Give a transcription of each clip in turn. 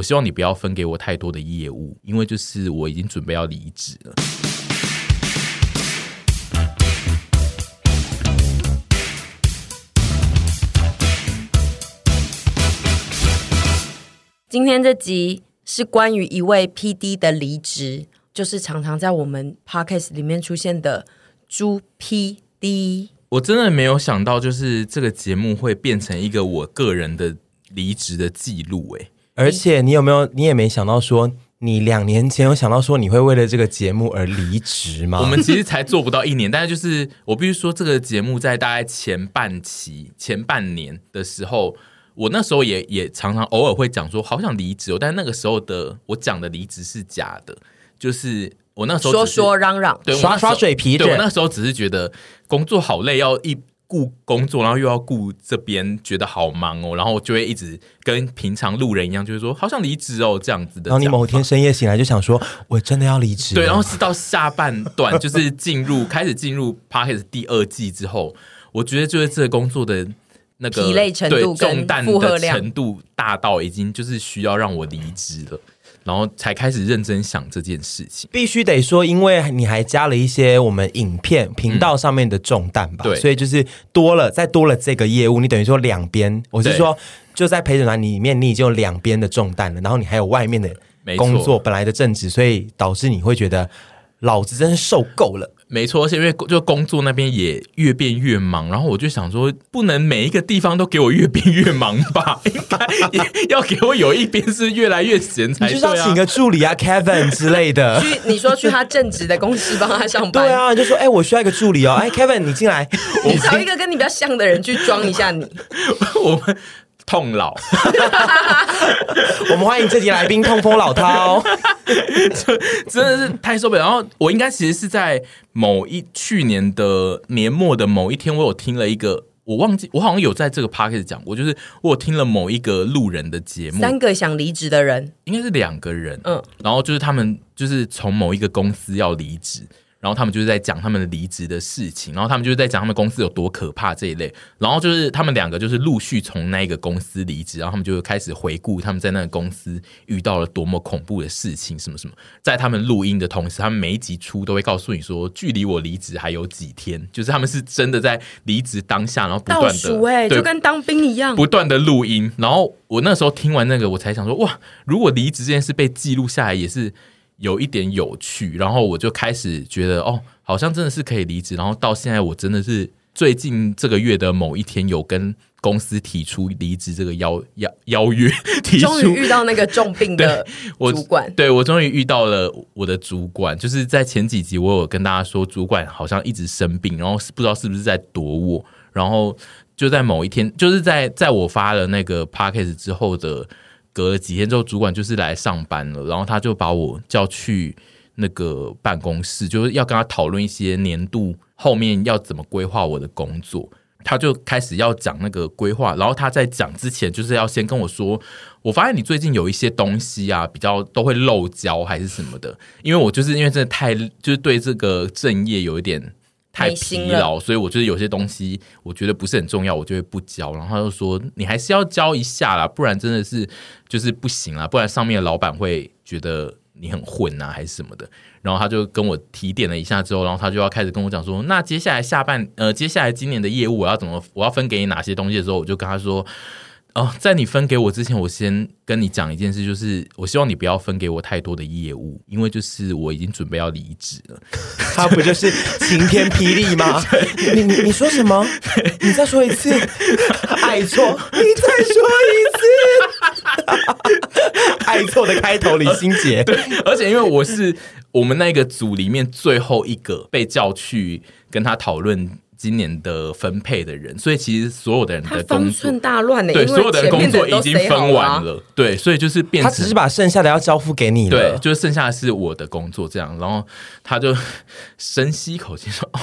我希望你不要分给我太多的业务，因为就是我已经准备要离职了。今天这集是关于一位 PD 的离职，就是常常在我们 Podcast 里面出现的猪 PD。我真的没有想到，就是这个节目会变成一个我个人的离职的记录。哎，而且你有没有？你也没想到说，你两年前有想到说你会为了这个节目而离职吗？我们其实才做不到一年，但是就是我必须说，这个节目在大概前半期、前半年的时候。我那时候也也常常偶尔会讲说好想离职哦，但那个时候的我讲的离职是假的，就是我那时候说说嚷嚷，对，耍耍嘴皮，对，我那时候只是觉得工作好累，要一顾工作，然后又要顾这边，觉得好忙哦，然后就会一直跟平常路人一样，就是说好想离职哦这样子的。然后你某天深夜醒来就想说，我真的要离职。对，然后是到下半段，就是进入开始进入 Podcast 第二季之后，我觉得就是这个工作的。那个疲累程度、重担的程度大到已经就是需要让我离职了，然后才开始认真想这件事情。必须得说，因为你还加了一些我们影片频道上面的重担吧，对、嗯，所以就是多了，再多了这个业务，你等于说两边，我是说就在陪审团里面，你已经有两边的重担了，然后你还有外面的工作，本来的正职，所以导致你会觉得老子真是受够了。没错，而且因为就工作那边也越变越忙，然后我就想说，不能每一个地方都给我越变越忙吧？应该也要给我有一边是越来越闲才对啊。就是要请个助理啊，Kevin 之类的。去你说去他正职的公司帮他上班？对啊，就说哎，我需要一个助理哦，哎，Kevin 你进来，你找一个跟你比较像的人去装一下你。我们。痛老，我们欢迎这集来宾痛风老涛，真的是太受不了。然后我应该其实是在某一去年的年末的某一天，我有听了一个，我忘记我好像有在这个 podcast 讲过，就是我有听了某一个路人的节目，三个想离职的人，应该是两个人，嗯，然后就是他们就是从某一个公司要离职。然后他们就是在讲他们的离职的事情，然后他们就是在讲他们公司有多可怕这一类。然后就是他们两个就是陆续从那个公司离职，然后他们就开始回顾他们在那个公司遇到了多么恐怖的事情，什么什么。在他们录音的同时，他们每一集出都会告诉你说，距离我离职还有几天。就是他们是真的在离职当下，然后不断的倒数哎，就跟当兵一样，不断的录音。然后我那时候听完那个，我才想说，哇，如果离职这件事被记录下来，也是。有一点有趣，然后我就开始觉得哦，好像真的是可以离职。然后到现在，我真的是最近这个月的某一天，有跟公司提出离职这个邀邀邀约，提出。终于遇到那个重病的 主管，对，对，我终于遇到了我的主管。就是在前几集，我有跟大家说，主管好像一直生病，然后不知道是不是在躲我。然后就在某一天，就是在在我发了那个 p a c k a g e 之后的。隔了几天之后，主管就是来上班了，然后他就把我叫去那个办公室，就是要跟他讨论一些年度后面要怎么规划我的工作。他就开始要讲那个规划，然后他在讲之前，就是要先跟我说，我发现你最近有一些东西啊，比较都会漏交还是什么的，因为我就是因为真的太就是对这个正业有一点。太疲劳，所以我觉得有些东西我觉得不是很重要，我就会不交。然后他就说：“你还是要交一下啦，不然真的是就是不行啦，不然上面的老板会觉得你很混啊，还是什么的。”然后他就跟我提点了一下之后，然后他就要开始跟我讲说：“那接下来下半呃，接下来今年的业务我要怎么，我要分给你哪些东西的时候，我就跟他说。”哦，在你分给我之前，我先跟你讲一件事，就是我希望你不要分给我太多的业务，因为就是我已经准备要离职了。他不就是晴天霹雳吗？你你你说什么？你再说一次，爱错，你再说一次，爱错的开头，李心洁。对，而且因为我是我们那个组里面最后一个被叫去跟他讨论。今年的分配的人，所以其实所有的人的工作大乱的，对，所有的人工作已经分完了，对，所以就是变成他只是把剩下的要交付给你了，对，就是剩下的是我的工作这样，然后他就深吸一口气说。哦，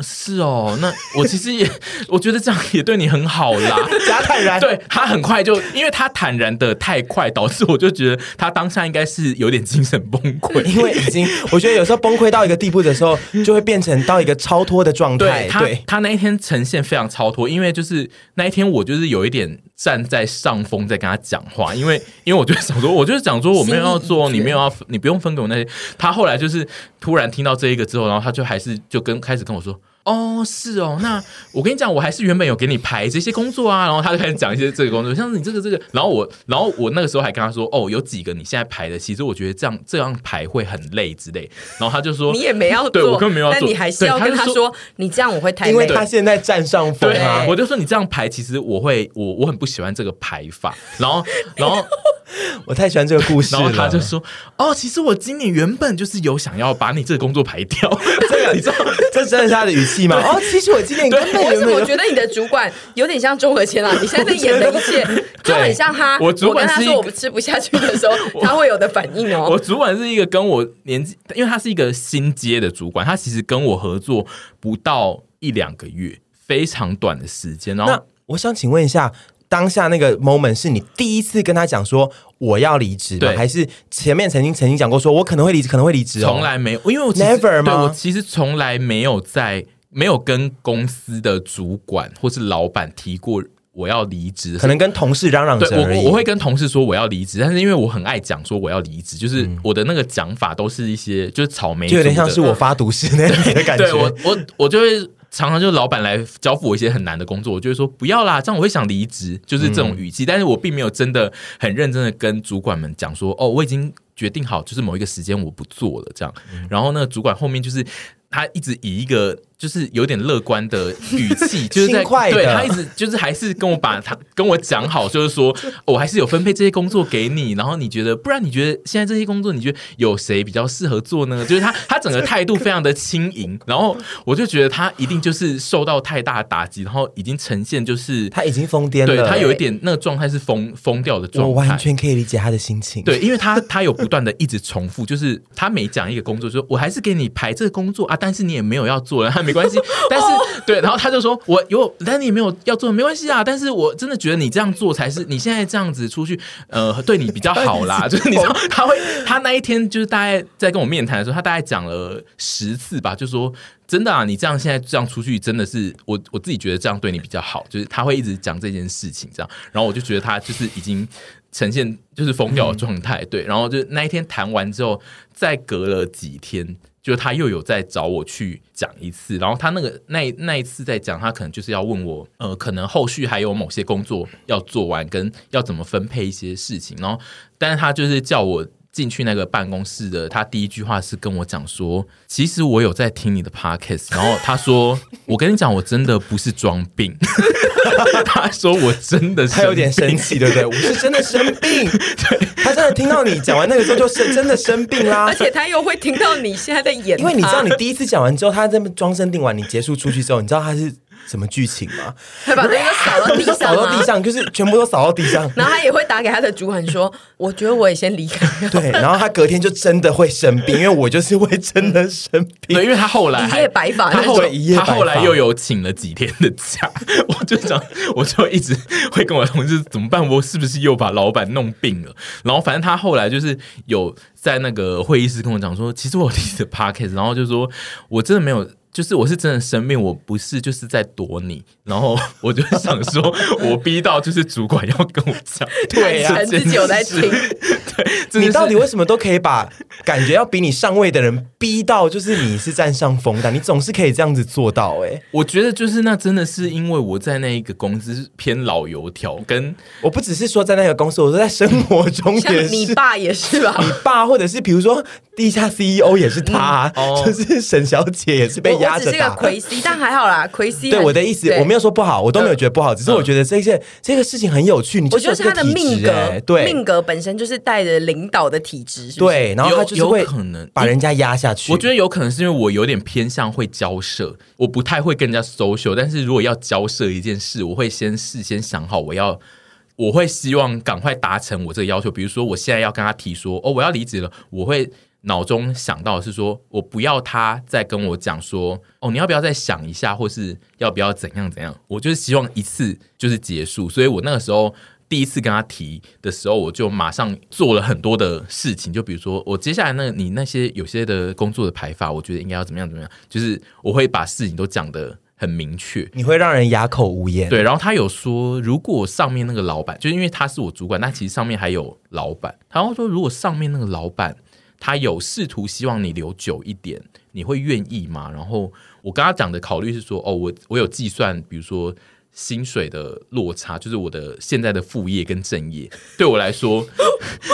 是哦，那我其实也，我觉得这样也对你很好啦。假坦然，对他很快就，因为他坦然的太快，导致我就觉得他当下应该是有点精神崩溃，因为已经，我觉得有时候崩溃到一个地步的时候，就会变成到一个超脱的状态。对，他，他那一天呈现非常超脱，因为就是那一天我就是有一点站在上风在跟他讲话，因为因为我就想说，我就是讲说我没有要做，你没有要，你不用分给我那些。他后来就是突然听到这一个之后，然后他就还是就跟开始跟我说。哦，是哦，那我跟你讲，我还是原本有给你排这些工作啊，然后他就开始讲一些这个工作，像是你这个这个，然后我，然后我那个时候还跟他说，哦，有几个你现在排的，其实我觉得这样这样排会很累之类，然后他就说，你也没要做，对我根本没有要做，但你还是要跟他说，说你这样我会太累，因为他现在占上风啊，我就说你这样排，其实我会我我很不喜欢这个排法，然后然后。我太喜欢这个故事了。然后他就说：“哦，其实我今年原本就是有想要把你这个工作排掉。这个 你知道，这真的是他的语哦，其实我今天根本有……为什么我觉得你的主管有点像周和谦啊？你现在在演的一切就很像他。我主管他说我吃不下去的时候，他会有的反应哦。我主管是一个跟我年纪，因为他是一个新接的主管，他其实跟我合作不到一两个月，非常短的时间。然后，那我想请问一下。”当下那个 moment 是你第一次跟他讲说我要离职吗？还是前面曾经曾经讲过说我可能会离职，可能会离职？从来没有，因为我 never 吗？我其实从来没有在没有跟公司的主管或是老板提过我要离职，可能跟同事嚷嚷着。我我会跟同事说我要离职，但是因为我很爱讲说我要离职，就是我的那个讲法都是一些就是草莓，就有点像是我发毒誓那样的感觉。对，我我我就会。常常就是老板来交付我一些很难的工作，我就会说不要啦，这样我会想离职，就是这种语气。嗯、但是我并没有真的很认真的跟主管们讲说，哦，我已经决定好，就是某一个时间我不做了这样。嗯、然后那个主管后面就是他一直以一个。就是有点乐观的语气，就是在对他一直就是还是跟我把他跟我讲好，就是说 我还是有分配这些工作给你，然后你觉得不然你觉得现在这些工作你觉得有谁比较适合做呢？就是他他整个态度非常的轻盈，然后我就觉得他一定就是受到太大的打击，然后已经呈现就是他已经疯癫了，对他有一点那个状态是疯疯掉的状态，我完全可以理解他的心情。对，因为他他有不断的一直重复，就是他每讲一个工作，就说我还是给你排这个工作啊，但是你也没有要做了，他没关系，但是。对，然后他就说：“我有，但你也没有要做，没关系啊。但是我真的觉得你这样做才是你现在这样子出去，呃，对你比较好啦。就是你知道，他会，他那一天就是大概在跟我面谈的时候，他大概讲了十次吧，就说真的啊，你这样现在这样出去，真的是我我自己觉得这样对你比较好。就是他会一直讲这件事情，这样，然后我就觉得他就是已经呈现就是疯掉的状态。对，然后就那一天谈完之后，再隔了几天。”就他又有再找我去讲一次，然后他那个那那一次在讲，他可能就是要问我，呃，可能后续还有某些工作要做完，跟要怎么分配一些事情，然后，但是他就是叫我。进去那个办公室的，他第一句话是跟我讲说：“其实我有在听你的 podcast。”然后他说：“我跟你讲，我真的不是装病。” 他说：“我真的是，他有点生气，对不对？我是真的生病。对，他真的听到你讲完那个时候，就是真的生病啦。而且他又会听到你现在在演，因为你知道，你第一次讲完之后，他在那边装生病完，你结束出去之后，你知道他是。什么剧情吗？他把那个扫到地上，扫到地上，就是全部都扫到地上。然后他也会打给他的主管说：“我觉得我也先离开。”对，然后他隔天就真的会生病，因为我就是会真的生病。对，因为他后来一夜白发，他后来一夜他后来又有请了几天的假。我就讲，我就一直会跟我同事怎么办？我是不是又把老板弄病了？然后反正他后来就是有在那个会议室跟我讲说：“其实我有听的 podcast，然后就说我真的没有。”就是我是真的生病，我不是就是在躲你，然后 我就想说，我逼到就是主管要跟我讲，对呀、啊，自己有在听，对，你到底为什么都可以把感觉要比你上位的人逼到，就是你是占上风的，你总是可以这样子做到、欸，哎，我觉得就是那真的是因为我在那一个公司偏老油条，跟我不只是说在那个公司，我说在生活中也是，你爸也是吧？你爸或者是比如说地下 CEO 也是他，嗯哦、就是沈小姐也是被。我只是个亏 C，但还好啦，亏 C。对我的意思，我没有说不好，我都没有觉得不好，只是我觉得这件这个事情很有趣。你我觉得是他的命格，对命格本身就是带着领导的体质，对，然后他就是会可能把人家压下去。我觉得有可能是因为我有点偏向会交涉，我不太会跟人家 social，但是如果要交涉一件事，我会先事先想好我要，我会希望赶快达成我这个要求。比如说我现在要跟他提说，哦，我要离职了，我会。脑中想到的是说，我不要他再跟我讲说，哦，你要不要再想一下，或是要不要怎样怎样？我就是希望一次就是结束，所以我那个时候第一次跟他提的时候，我就马上做了很多的事情，就比如说我接下来那你那些有些的工作的排法，我觉得应该要怎么样怎么样，就是我会把事情都讲的。很明确，你会让人哑口无言。对，然后他有说，如果上面那个老板，就是因为他是我主管，那其实上面还有老板。然后说，如果上面那个老板他有试图希望你留久一点，你会愿意吗？然后我跟他讲的考虑是说，哦，我我有计算，比如说。薪水的落差，就是我的现在的副业跟正业，对我来说，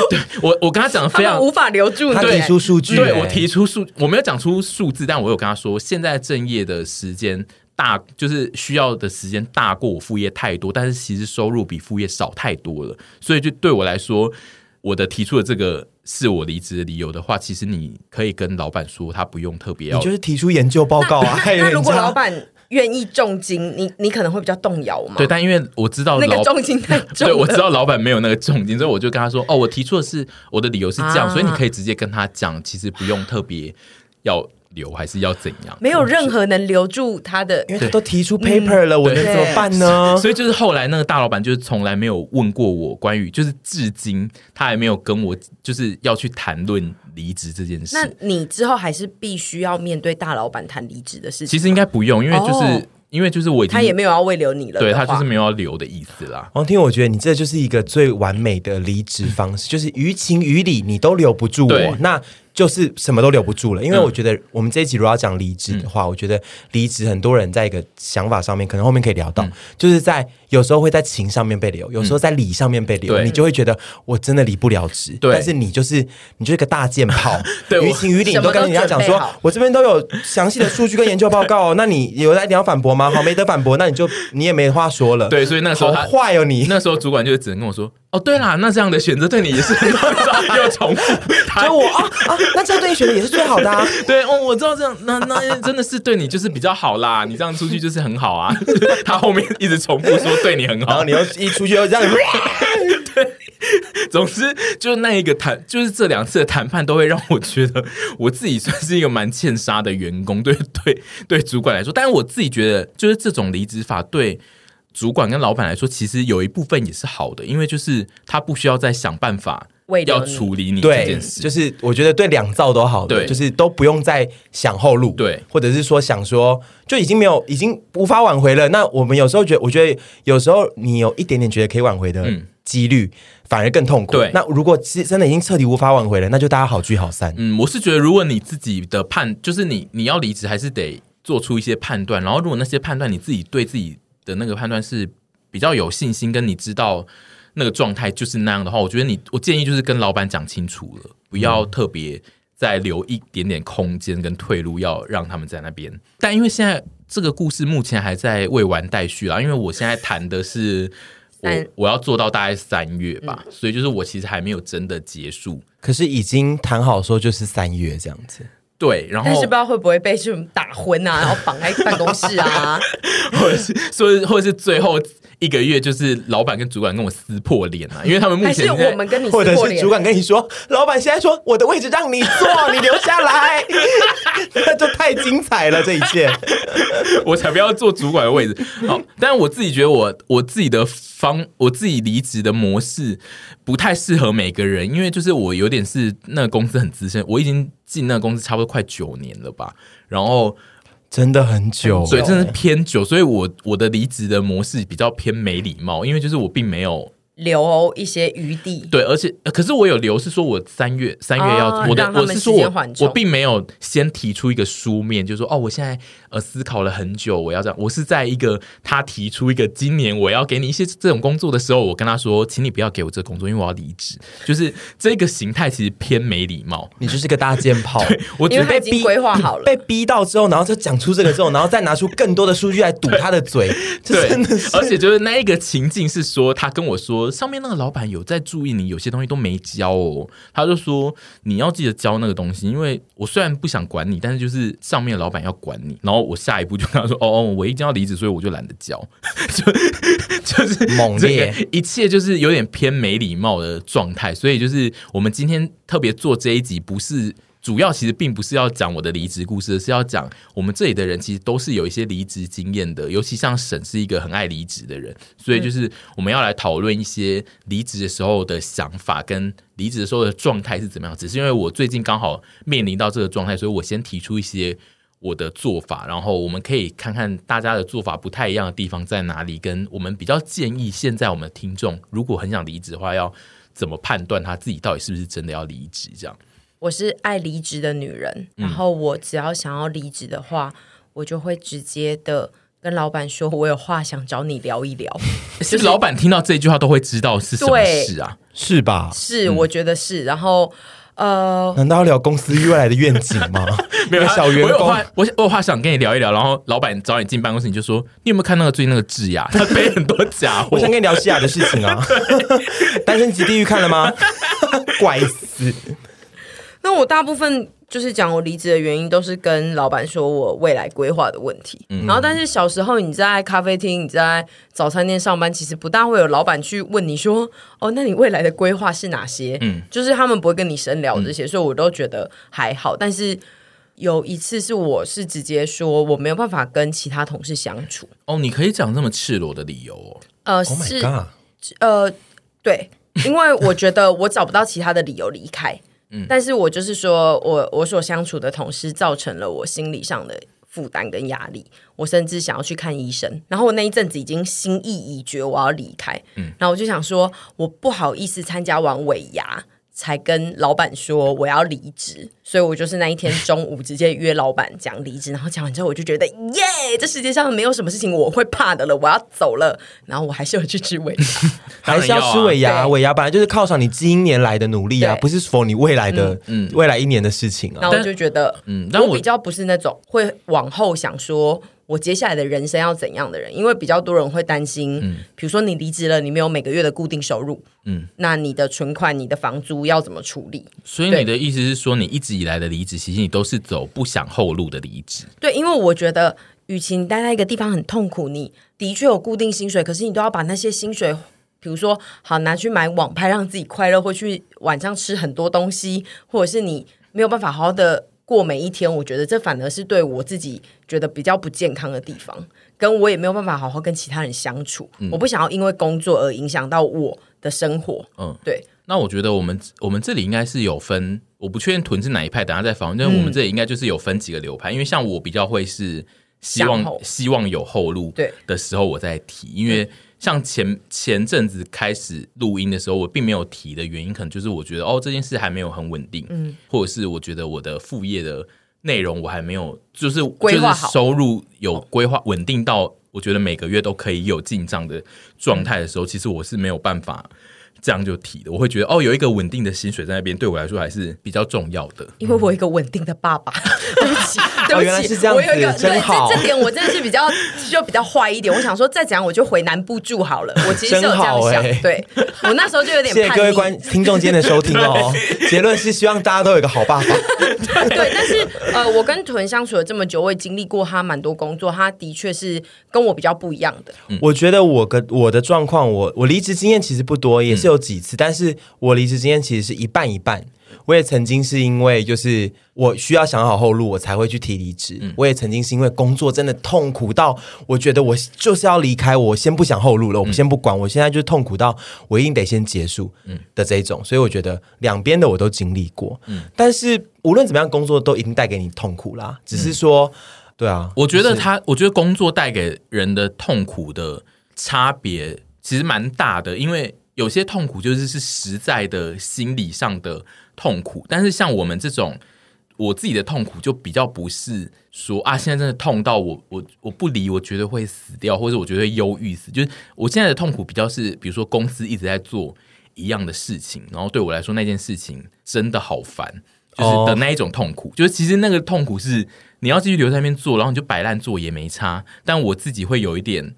对我我跟他讲的非常无法留住你，他提出数据，对我提出数，我没有讲出数字，但我有跟他说，现在正业的时间大，就是需要的时间大过我副业太多，但是其实收入比副业少太多了，所以就对我来说，我的提出的这个是我离职的理由的话，其实你可以跟老板说，他不用特别要，你就是提出研究报告啊，那，那如果老板。愿意重金，你你可能会比较动摇嘛？对，但因为我知道那个重金太重，对，我知道老板没有那个重金，所以我就跟他说：“哦，我提出的是我的理由是这样，啊、所以你可以直接跟他讲，其实不用特别要留，还是要怎样？没有任何能留住他的，因为他都提出 paper 了，我能怎么办呢？所以就是后来那个大老板就是从来没有问过我关于，就是至今他还没有跟我就是要去谈论。”离职这件事，那你之后还是必须要面对大老板谈离职的事情。其实应该不用，因为就是、哦、因为就是我已经他也没有要慰留你了，对他就是没有要留的意思啦。王听，我觉得你这就是一个最完美的离职方式，就是于情于理你都留不住我，那就是什么都留不住了。因为我觉得我们这一集如果要讲离职的话，嗯、我觉得离职很多人在一个想法上面，可能后面可以聊到，嗯、就是在。有时候会在情上面被留，有时候在理上面被留，嗯、你就会觉得我真的离不了职。对但是你就是你就是个大箭炮，对于情于理你都跟人家讲说，我这边都有详细的数据跟研究报告。那你有来你要反驳吗？好，没得反驳，那你就你也没话说了。对，所以那时候好坏哦你，你那时候主管就只能跟我说，哦，对啦，那这样的选择对你也是很又重复。就我啊啊，那这样对你选择也是最好的啊。对哦，我知道这样，那那真的是对你就是比较好啦。你这样出去就是很好啊。他后面一直重复说。对你很好，然后你又一出去又这样，对，总之就是那一个谈，就是这两次的谈判都会让我觉得我自己算是一个蛮欠杀的员工，对对对，主管来说，但是我自己觉得，就是这种离职法对主管跟老板来说，其实有一部分也是好的，因为就是他不需要再想办法。要处理你这件事，就是我觉得对两造都好，对，就是都不用再想后路，对，或者是说想说就已经没有，已经无法挽回了。那我们有时候觉得，我觉得有时候你有一点点觉得可以挽回的几率，反而更痛苦。对，那如果是真的已经彻底无法挽回了，那就大家好聚好散。嗯，我是觉得，如果你自己的判，就是你你要离职，还是得做出一些判断。然后，如果那些判断你自己对自己的那个判断是比较有信心，跟你知道。那个状态就是那样的话，我觉得你，我建议就是跟老板讲清楚了，不要特别再留一点点空间跟退路，要让他们在那边。但因为现在这个故事目前还在未完待续啦，因为我现在谈的是我我要做到大概三月吧，所以就是我其实还没有真的结束，可是已经谈好说就是三月这样子。对，然后但是不知道会不会被这种打昏啊，然后绑在办公室啊，或者是说，或者是最后。一个月就是老板跟主管跟我撕破脸啊，因为他们目前是我们跟你撕破脸，或者是主管跟你说，老板现在说我的位置让你坐，你留下来，那就太精彩了这一切，我才不要坐主管的位置。好，但是我自己觉得我我自己的方，我自己离职的模式不太适合每个人，因为就是我有点是那个公司很资深，我已经进那个公司差不多快九年了吧，然后。真的很久，对，真的是偏久，所以我我的离职的模式比较偏没礼貌，因为就是我并没有。留一些余地，对，而且可是我有留，是说我三月三月要、哦、我的，我是说我我并没有先提出一个书面，就是说哦，我现在呃思考了很久，我要这样，我是在一个他提出一个今年我要给你一些这种工作的时候，我跟他说，请你不要给我这个工作，因为我要离职，就是这个形态其实偏没礼貌，你就是个大箭炮，我觉得被逼规划好了，被逼到之后，然后就讲出这个之后，然后再拿出更多的数据来堵他的嘴，对，真的是，而且就是那一个情境是说，他跟我说。上面那个老板有在注意你，有些东西都没交哦。他就说你要记得交那个东西，因为我虽然不想管你，但是就是上面的老板要管你。然后我下一步就跟他说：“哦哦，我一定要离职，所以我就懒得交。就”就 就是猛烈，一切就是有点偏没礼貌的状态。所以就是我们今天特别做这一集，不是。主要其实并不是要讲我的离职故事，是要讲我们这里的人其实都是有一些离职经验的，尤其像沈是一个很爱离职的人，所以就是我们要来讨论一些离职的时候的想法跟离职的时候的状态是怎么样。只是因为我最近刚好面临到这个状态，所以我先提出一些我的做法，然后我们可以看看大家的做法不太一样的地方在哪里，跟我们比较建议，现在我们的听众如果很想离职的话，要怎么判断他自己到底是不是真的要离职？这样，我是爱离职的女人，然后我只要想要离职的话，嗯、我就会直接的跟老板说，我有话想找你聊一聊。其 实老板听到这句话都会知道是什么事啊，是吧？是，我觉得是，然后。呃，难道要聊公司未来的愿景吗？没有小员工，我有我有话想跟你聊一聊。然后老板找你进办公室，你就说你有没有看那个最近那个智雅，他背很多假货。我想跟你聊西雅的事情啊。单身级地狱看了吗？怪死。那我大部分。就是讲我离职的原因，都是跟老板说我未来规划的问题。嗯、然后，但是小时候你在咖啡厅、你在早餐店上班，其实不大会有老板去问你说：“哦，那你未来的规划是哪些？”嗯，就是他们不会跟你深聊这些，嗯、所以我都觉得还好。但是有一次是我是直接说我没有办法跟其他同事相处。哦，你可以讲这么赤裸的理由哦？呃，oh、是呃，对，因为我觉得我找不到其他的理由离开。但是我就是说，我我所相处的同事造成了我心理上的负担跟压力，我甚至想要去看医生。然后我那一阵子已经心意已决，我要离开。嗯，然后我就想说，我不好意思参加完尾牙。才跟老板说我要离职，所以我就是那一天中午直接约老板讲离职，然后讲完之后我就觉得耶，这世界上没有什么事情我会怕的了，我要走了。然后我还是有去吃尾牙，还是要吃尾牙。尾牙本来就是犒赏你今年来的努力啊，不是 for 你未来的嗯未来一年的事情啊。然后我就觉得嗯，但我比较不是那种会往后想说。我接下来的人生要怎样的人？因为比较多人会担心，嗯，比如说你离职了，你没有每个月的固定收入，嗯，那你的存款、你的房租要怎么处理？所以你的意思是说，你一直以来的离职，其实你都是走不想后路的离职。对，因为我觉得，与其你待在一个地方很痛苦，你的确有固定薪水，可是你都要把那些薪水，比如说好拿去买网拍，让自己快乐，或去晚上吃很多东西，或者是你没有办法好好的。过每一天，我觉得这反而是对我自己觉得比较不健康的地方，跟我也没有办法好好跟其他人相处。嗯、我不想要因为工作而影响到我的生活。嗯，对。那我觉得我们我们这里应该是有分，我不确定屯是哪一派，等下再访问。但我们这里应该就是有分几个流派，嗯、因为像我比较会是希望希望有后路对的时候我再提，因为。像前前阵子开始录音的时候，我并没有提的原因，可能就是我觉得哦，这件事还没有很稳定，嗯，或者是我觉得我的副业的内容我还没有，就是就是收入有规划稳定到我觉得每个月都可以有进账的状态的时候，其实我是没有办法。这样就提的，我会觉得哦，有一个稳定的薪水在那边，对我来说还是比较重要的。因为我有一个稳定的爸爸，对不起，对不起，原来是这样，我有一个真好。这点我真的是比较就比较坏一点。我想说，再怎样我就回南部住好了。我其实是有这样想，对我那时候就有点。谢谢各位观听众今天的收听哦。结论是希望大家都有一个好爸爸。对，但是呃，我跟屯相处了这么久，我也经历过他蛮多工作，他的确是跟我比较不一样的。我觉得我跟我的状况，我我离职经验其实不多，也是。有几次，但是我离职经验其实是一半一半。我也曾经是因为就是我需要想好后路，我才会去提离职。嗯、我也曾经是因为工作真的痛苦到我觉得我就是要离开，我先不想后路了，我先不管，我现在就痛苦到我一定得先结束的这一种。所以我觉得两边的我都经历过。嗯、但是无论怎么样，工作都一定带给你痛苦啦。只是说，对啊，我觉得他，我觉得工作带给人的痛苦的差别。其实蛮大的，因为有些痛苦就是是实在的心理上的痛苦，但是像我们这种，我自己的痛苦就比较不是说啊，现在真的痛到我我我不离，我觉得会死掉，或者我觉得忧郁死。就是我现在的痛苦比较是，比如说公司一直在做一样的事情，然后对我来说那件事情真的好烦，就是的那一种痛苦。Oh. 就是其实那个痛苦是你要继续留在那边做，然后你就摆烂做也没差，但我自己会有一点。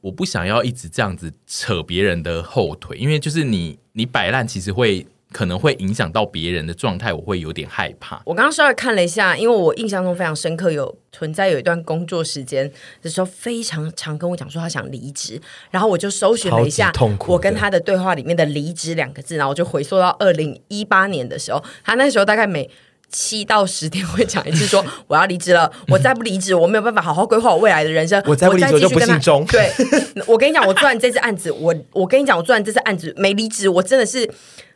我不想要一直这样子扯别人的后腿，因为就是你你摆烂，其实会可能会影响到别人的状态，我会有点害怕。我刚刚稍微看了一下，因为我印象中非常深刻，有存在有一段工作时间的时候，非常常跟我讲说他想离职，然后我就搜寻了一下我跟他的对话里面的“离职”两个字，然后我就回溯到二零一八年的时候，他那时候大概每。七到十天会讲一次，说我要离职了，我再不离职，我没有办法好好规划我未来的人生。我再不离职就不姓钟。对，我跟你讲，我做完这次案子，我我跟你讲，我做完这次案子没离职，我真的是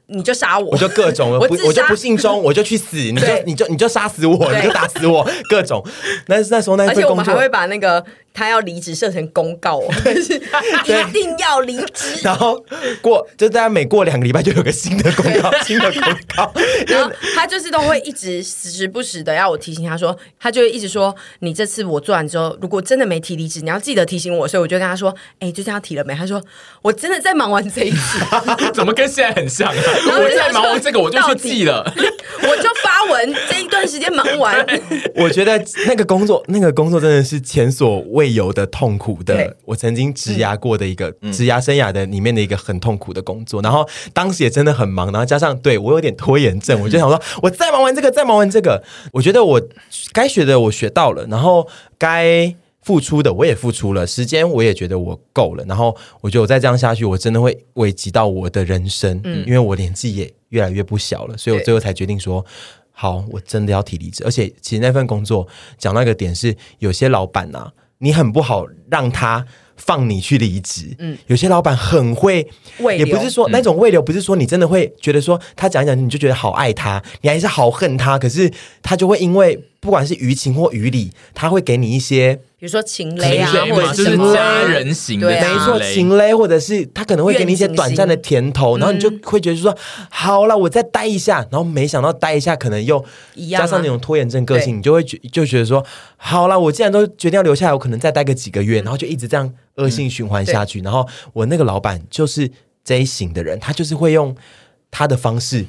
你就杀我，我就各种，我不我就不信忠，我就去死，你就你就你就杀死我，你就打死我，各种。那那时候那份工作，而且我们还会把那个。他要离职设成公告，就是一定要离职。然后过，就大家每过两个礼拜就有个新的公告，新的公告。然后他就是都会一直时不时的要我提醒他说，他就会一直说，你这次我做完之后，如果真的没提离职，你要记得提醒我。所以我就跟他说，哎、欸，就这样提了没？他说，我真的在忙完这一次，怎么跟现在很像、啊？我在忙完这个，我就去记了，我就发文这一段时间忙完。我觉得那个工作，那个工作真的是前所未。未有的痛苦的，我曾经职涯过的一个职、嗯、涯生涯的里面的一个很痛苦的工作，然后当时也真的很忙，然后加上对我有点拖延症，我就想说，我再忙完这个，再忙完这个，我觉得我该学的我学到了，然后该付出的我也付出了，时间我也觉得我够了，然后我觉得我再这样下去，我真的会危及到我的人生，嗯、因为我年纪也越来越不小了，所以我最后才决定说。好，我真的要提离职，而且其实那份工作讲到一个点是，有些老板呐、啊，你很不好让他放你去离职。嗯，有些老板很会，也不是说那种未留，不是说你真的会觉得说他讲一讲你就觉得好爱他，你还是好恨他，可是他就会因为不管是于情或于理，他会给你一些。比如说情勒啊，或者是家人型的，没错，情勒，或者是他可能会给你一些短暂的甜头，然后你就会觉得说，好了，我再待一下，然后没想到待一下，可能又加上那种拖延症个性，你就会觉就觉得说，好了，我既然都决定要留下来，我可能再待个几个月，然后就一直这样恶性循环下去。然后我那个老板就是这一型的人，他就是会用他的方式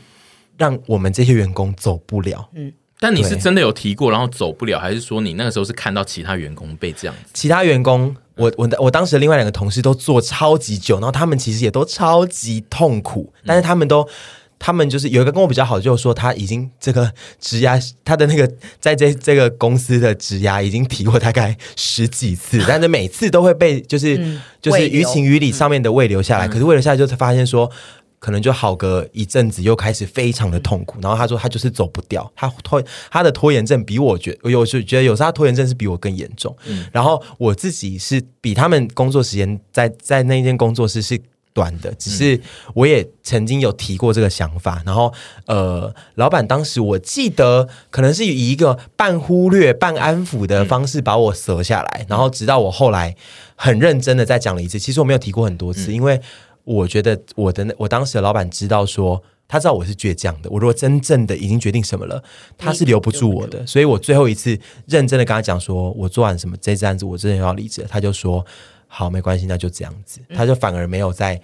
让我们这些员工走不了。嗯。但你是真的有提过，然后走不了，还是说你那个时候是看到其他员工被这样子？其他员工，我我我当时另外两个同事都做超级久，然后他们其实也都超级痛苦，但是他们都，他们就是有一个跟我比较好，就是说他已经这个 职涯，他的那个在这这个公司的职涯已经提过大概十几次，但是每次都会被就是、嗯、就是于情于理上面的未留下来，嗯、可是未留下来就才发现说。可能就好个一阵子，又开始非常的痛苦。然后他说他就是走不掉，他拖他的拖延症比我觉得有时觉得有时候他拖延症是比我更严重。嗯，然后我自己是比他们工作时间在在那间工作室是短的，只是我也曾经有提过这个想法。然后呃，老板当时我记得可能是以一个半忽略半安抚的方式把我折下来，然后直到我后来很认真的再讲了一次。其实我没有提过很多次，因为。我觉得我的我当时的老板知道说，他知道我是倔强的。我如果真正的已经决定什么了，他是留不住我的。所以我最后一次认真的跟他讲说，我做完什么这次案子，我真的要离职。他就说好，没关系，那就这样子。他就反而没有在。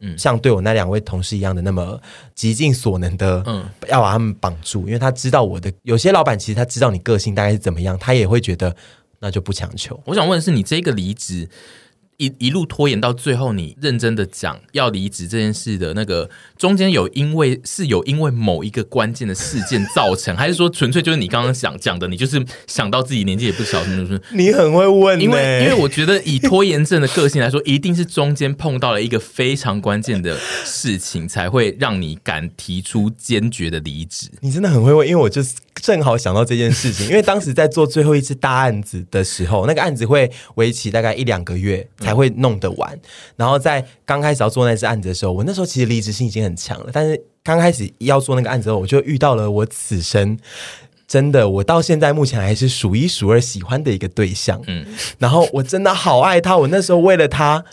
嗯像对我那两位同事一样的那么极尽所能的，嗯，要把他们绑住。因为他知道我的有些老板其实他知道你个性大概是怎么样，他也会觉得那就不强求。我想问的是，你这个离职。一一路拖延到最后，你认真的讲要离职这件事的那个中间有因为是有因为某一个关键的事件造成，还是说纯粹就是你刚刚想讲的，你就是想到自己年纪也不小，就是你很会问，因为因为我觉得以拖延症的个性来说，一定是中间碰到了一个非常关键的事情，才会让你敢提出坚决的离职。你真的很会问，因为我就是正好想到这件事情，因为当时在做最后一次大案子的时候，那个案子会为期大概一两个月。才会弄得完。然后在刚开始要做那次案子的时候，我那时候其实离职性已经很强了。但是刚开始要做那个案子的时候，我就遇到了我此生真的，我到现在目前还是数一数二喜欢的一个对象。嗯，然后我真的好爱他。我那时候为了他，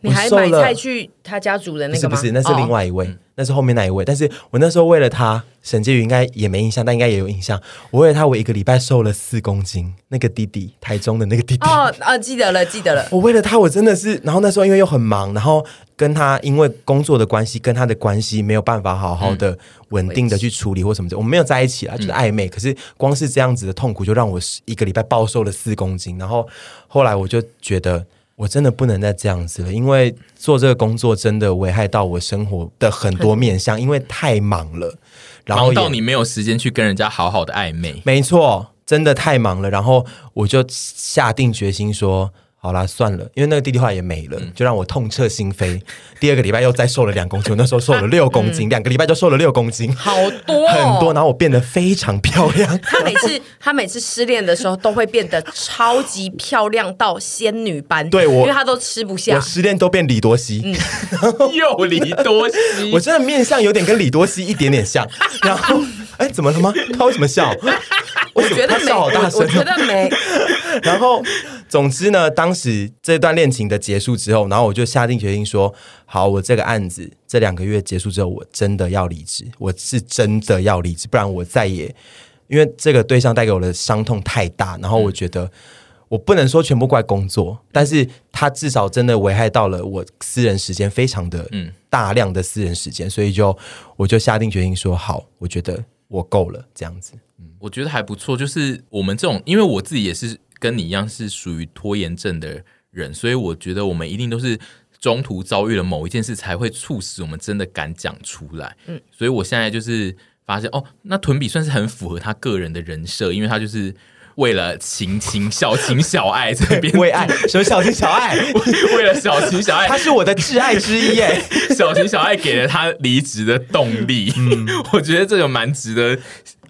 你还买菜去他家煮的那个吗？不是，不是，那是另外一位。哦那是后面那一位，但是我那时候为了他，沈婕妤应该也没印象，但应该也有印象。我为了他，我一个礼拜瘦了四公斤。那个弟弟，台中的那个弟弟，哦哦，记得了，记得了。我为了他，我真的是，然后那时候因为又很忙，然后跟他因为工作的关系，跟他的关系没有办法好好的稳定的去处理或什么的，嗯、我们没有在一起啊，就是暧昧。嗯、可是光是这样子的痛苦，就让我一个礼拜暴瘦了四公斤。然后后来我就觉得。我真的不能再这样子了，因为做这个工作真的危害到我生活的很多面向，因为太忙了，然后忙到你没有时间去跟人家好好的暧昧。没错，真的太忙了，然后我就下定决心说，好啦，算了，因为那个弟弟后来也没了，就让我痛彻心扉。第二个礼拜又再瘦了两公斤，我那时候瘦了六公斤，两个礼拜就瘦了六公斤，好多很多。然后我变得非常漂亮。他每次 他每次失恋的时候都会变得超级漂亮到仙女般，对我，因为他都吃不下。我失恋都变李多熙，又李多熙，我真的面相有点跟李多熙一点点像。然后，哎，怎么了吗？他为什么笑？我觉得没，我觉得没。然后，总之呢，当时这段恋情的结束之后，然后我就下定决心说：好，我这个案子这两个月结束之后，我真的要离职，我是真的要离职，不然我再也因为这个对象带给我的伤痛太大。然后我觉得我不能说全部怪工作，但是他至少真的危害到了我私人时间，非常的嗯大量的私人时间，所以就我就下定决心说：好，我觉得我够了，这样子。嗯我觉得还不错，就是我们这种，因为我自己也是跟你一样是属于拖延症的人，所以我觉得我们一定都是中途遭遇了某一件事，才会促使我们真的敢讲出来。嗯，所以我现在就是发现，哦，那屯比算是很符合他个人的人设，因为他就是为了情情小情小爱这边为爱什么小情小爱，为了小情小爱，他是我的挚爱之一耶。小情小爱给了他离职的动力，嗯，我觉得这个蛮值得。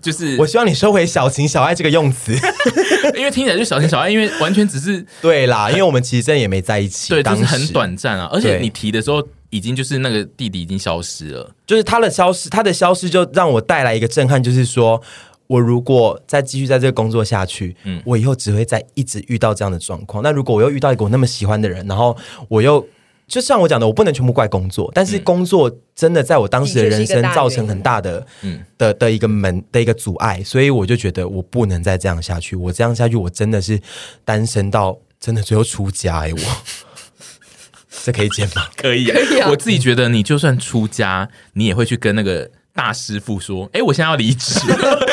就是我希望你收回“小情小爱”这个用词，因为听起来就小情小爱，因为完全只是 对啦，因为我们其实真的也没在一起，对，当时就是很短暂啊。而且你提的时候，已经就是那个弟弟已经消失了，就是他的消失，他的消失就让我带来一个震撼，就是说我如果再继续在这个工作下去，嗯，我以后只会再一直遇到这样的状况。那如果我又遇到一个我那么喜欢的人，然后我又。就像我讲的，我不能全部怪工作，但是工作真的在我当时的人生造成很大的、嗯、的的一个门的一个阻碍，所以我就觉得我不能再这样下去。我这样下去，我真的是单身到真的最后出家哎、欸！我 这可以剪吗？可以，可以啊。我自己觉得，你就算出家，你也会去跟那个大师傅说：“哎、欸，我现在要离职。”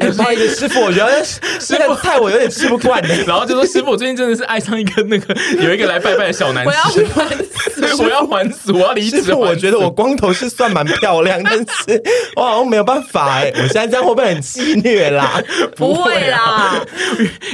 哎，不好意思，师傅，我觉得师傅菜我有点吃不惯。然后就说：“师傅，我最近真的是爱上一个那个有一个来拜拜的小男生，我要还俗，我要还俗，我要离职。”我觉得我光头是算蛮漂亮，但是 我好像没有办法哎。我现在这样会不会很戏虐啦？不会啦，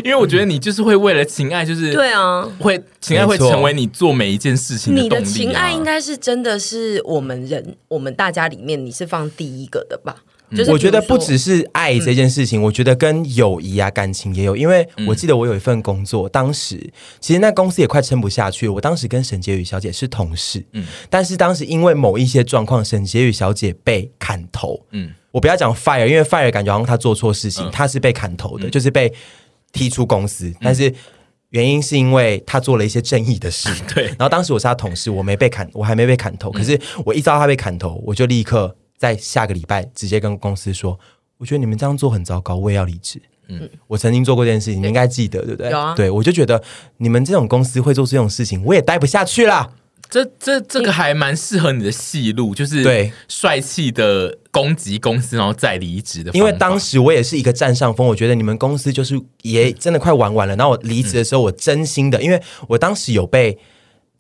因为我觉得你就是会为了情爱，就是对啊，会情爱会成为你做每一件事情。你的情爱应该是真的是我们人，我们大家里面你是放第一个的吧？就是我觉得不只是爱这件事情，嗯、我觉得跟友谊啊、感情也有。因为我记得我有一份工作，嗯、当时其实那公司也快撑不下去。我当时跟沈婕妤小姐是同事，嗯，但是当时因为某一些状况，沈婕妤小姐被砍头，嗯，我不要讲 fire，因为 fire 感觉好像她做错事情，她、嗯、是被砍头的，嗯、就是被踢出公司。但是原因是因为她做了一些正义的事，对。然后当时我是她同事，我没被砍，我还没被砍头，可是我一知道她被砍头，我就立刻。在下个礼拜直接跟公司说，我觉得你们这样做很糟糕，我也要离职。嗯，我曾经做过这件事情，你应该记得，对不对？有啊。对，我就觉得你们这种公司会做这种事情，我也待不下去啦。这这这个还蛮适合你的戏路，就是对帅气的攻击公司，然后再离职的。因为当时我也是一个占上风，我觉得你们公司就是也真的快玩完了。然后我离职的时候，我真心的，因为我当时有被。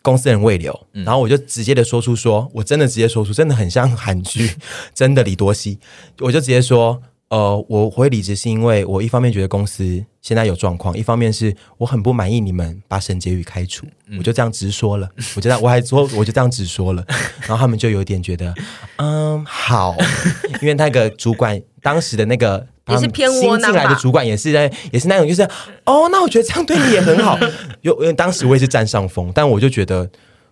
公司人未留，然后我就直接的说出说，我真的直接说出，真的很像韩剧，真的李多熙，我就直接说，呃，我会离职是因为我一方面觉得公司现在有状况，一方面是我很不满意你们把沈婕妤开除，我就这样直说了，我就这样我还说 我就这样直说了，然后他们就有点觉得，嗯，好，因为那个主管当时的那个。也是偏窝囊吧。新进来的主管也是在，也是那种，就是哦，那我觉得这样对你也很好。有因为当时我也是占上风，但我就觉得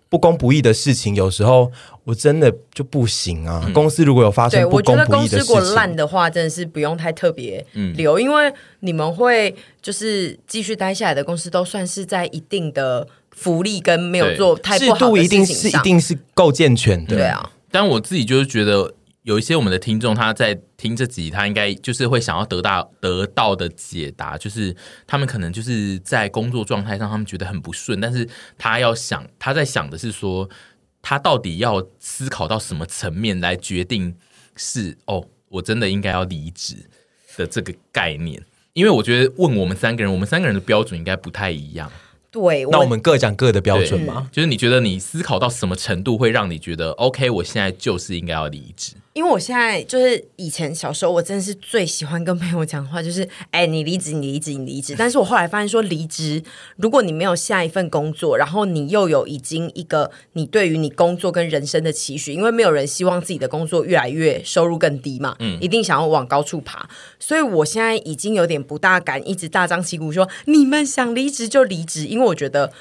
不公不义的事情，有时候我真的就不行啊。嗯、公司如果有发生不公不义的事情，我觉得公司如果烂的话，真的是不用太特别留，嗯、因为你们会就是继续待下来的公司，都算是在一定的福利跟没有做太不好的制度，一定是一定是够健全的。对啊，但我自己就是觉得。有一些我们的听众，他在听这集，他应该就是会想要得到得到的解答，就是他们可能就是在工作状态上，他们觉得很不顺，但是他要想，他在想的是说，他到底要思考到什么层面来决定是哦，我真的应该要离职的这个概念？因为我觉得问我们三个人，我们三个人的标准应该不太一样。对，那我们各讲各的标准嘛，就是你觉得你思考到什么程度会让你觉得 OK，我现在就是应该要离职？因为我现在就是以前小时候，我真的是最喜欢跟朋友讲话，就是 哎，你离职，你离职，你离职。但是我后来发现说，离职，如果你没有下一份工作，然后你又有已经一个你对于你工作跟人生的期许，因为没有人希望自己的工作越来越收入更低嘛，嗯，一定想要往高处爬。所以我现在已经有点不大敢一直大张旗鼓说你们想离职就离职，因为我觉得。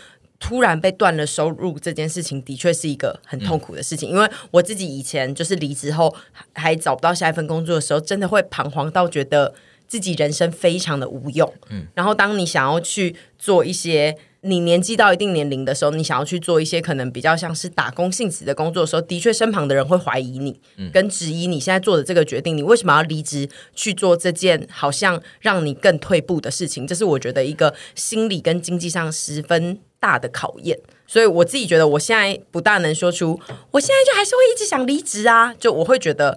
突然被断了收入这件事情，的确是一个很痛苦的事情。嗯、因为我自己以前就是离职后还找不到下一份工作的时候，真的会彷徨到觉得自己人生非常的无用。嗯，然后当你想要去做一些你年纪到一定年龄的时候，你想要去做一些可能比较像是打工性质的工作的时候，的确身旁的人会怀疑你，跟质疑你现在做的这个决定，你为什么要离职去做这件好像让你更退步的事情？这是我觉得一个心理跟经济上十分。大的考验，所以我自己觉得，我现在不大能说出，我现在就还是会一直想离职啊。就我会觉得，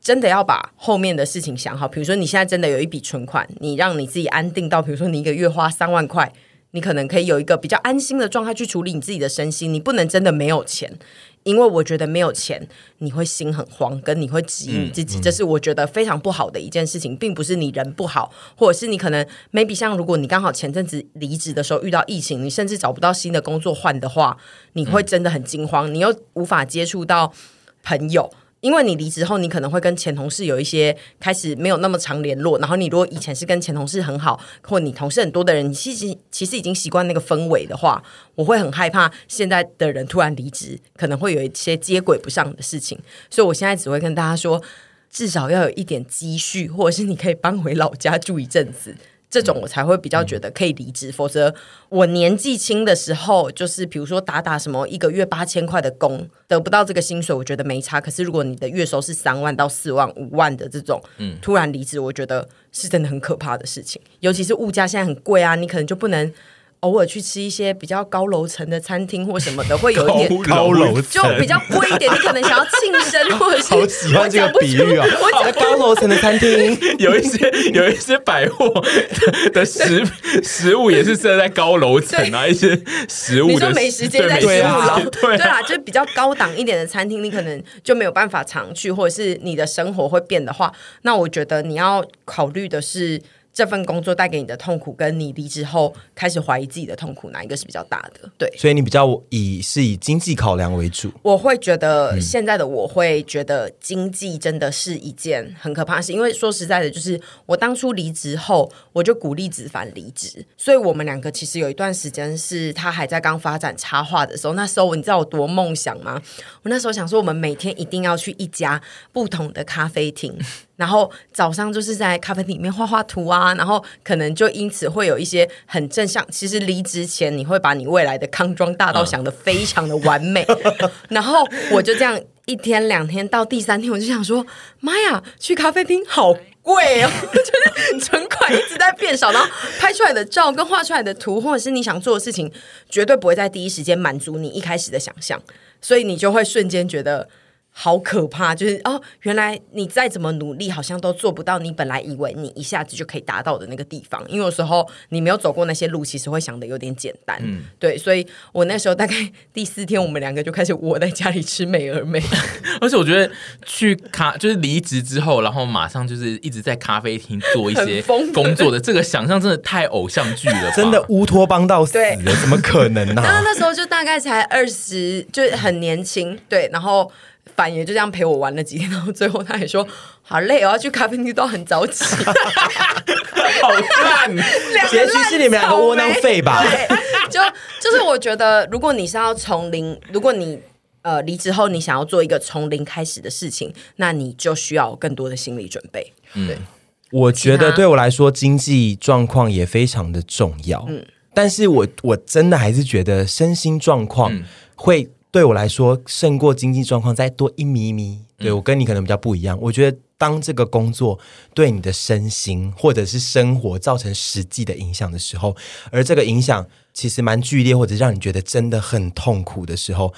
真的要把后面的事情想好。比如说，你现在真的有一笔存款，你让你自己安定到，比如说你一个月花三万块，你可能可以有一个比较安心的状态去处理你自己的身心。你不能真的没有钱。因为我觉得没有钱，你会心很慌，跟你会质疑你自己，嗯嗯、这是我觉得非常不好的一件事情，并不是你人不好，或者是你可能 maybe 像如果你刚好前阵子离职的时候遇到疫情，你甚至找不到新的工作换的话，你会真的很惊慌，你又无法接触到朋友。因为你离职后，你可能会跟前同事有一些开始没有那么常联络。然后你如果以前是跟前同事很好，或你同事很多的人，你其实其实已经习惯那个氛围的话，我会很害怕现在的人突然离职，可能会有一些接轨不上的事情。所以我现在只会跟大家说，至少要有一点积蓄，或者是你可以搬回老家住一阵子。这种我才会比较觉得可以离职，嗯、否则我年纪轻的时候，就是比如说打打什么一个月八千块的工，得不到这个薪水，我觉得没差。可是如果你的月收是三万到四万、五万的这种，嗯，突然离职，我觉得是真的很可怕的事情。尤其是物价现在很贵啊，你可能就不能。偶尔去吃一些比较高楼层的餐厅或什么的，会有一 点高楼就比较贵一点。你可能想要庆生，或者是 好喜欢这个比喻啊！我在高楼层的餐厅，有一些有一些百货的食食物也是设在高楼层啊，一些食物你说美食街在食物楼，对啦，就是比较高档一点的餐厅，你可能就没有办法常去，或者是你的生活会变的话，那我觉得你要考虑的是。这份工作带给你的痛苦，跟你离职后开始怀疑自己的痛苦，哪一个是比较大的？对，所以你比较以是以经济考量为主。我会觉得现在的我会觉得经济真的是一件很可怕的事，因为说实在的，就是我当初离职后，我就鼓励子凡离职，所以我们两个其实有一段时间是他还在刚发展插画的时候，那时候你知道我多梦想吗？我那时候想说，我们每天一定要去一家不同的咖啡厅。然后早上就是在咖啡厅里面画画图啊，然后可能就因此会有一些很正向。其实离职前你会把你未来的康庄大道想得非常的完美，然后我就这样一天两天到第三天，我就想说，妈呀，去咖啡厅好贵哦，就是存款一直在变少，然后拍出来的照跟画出来的图，或者是你想做的事情，绝对不会在第一时间满足你一开始的想象，所以你就会瞬间觉得。好可怕！就是哦，原来你再怎么努力，好像都做不到你本来以为你一下子就可以达到的那个地方。因为有时候你没有走过那些路，其实会想的有点简单。嗯，对，所以我那时候大概第四天，我们两个就开始窝在家里吃美而美。而且我觉得去咖就是离职之后，然后马上就是一直在咖啡厅做一些 工作的这个想象，真的太偶像剧了，真的乌托邦到死了，怎么可能呢？然后那时候就大概才二十，就很年轻。对，然后。反也就这样陪我玩了几天，然后最后他也说 好累，我要去咖啡厅都很早起，好烂，结局是你们两个窝囊废吧？就就是我觉得，如果你是要从零，如果你呃离职后你想要做一个从零开始的事情，那你就需要更多的心理准备。嗯，我觉得对我来说，经济状况也非常的重要。嗯，但是我我真的还是觉得身心状况会。对我来说，胜过经济状况再多一咪咪。对，我跟你可能比较不一样。我觉得，当这个工作对你的身心或者是生活造成实际的影响的时候，而这个影响其实蛮剧烈，或者让你觉得真的很痛苦的时候，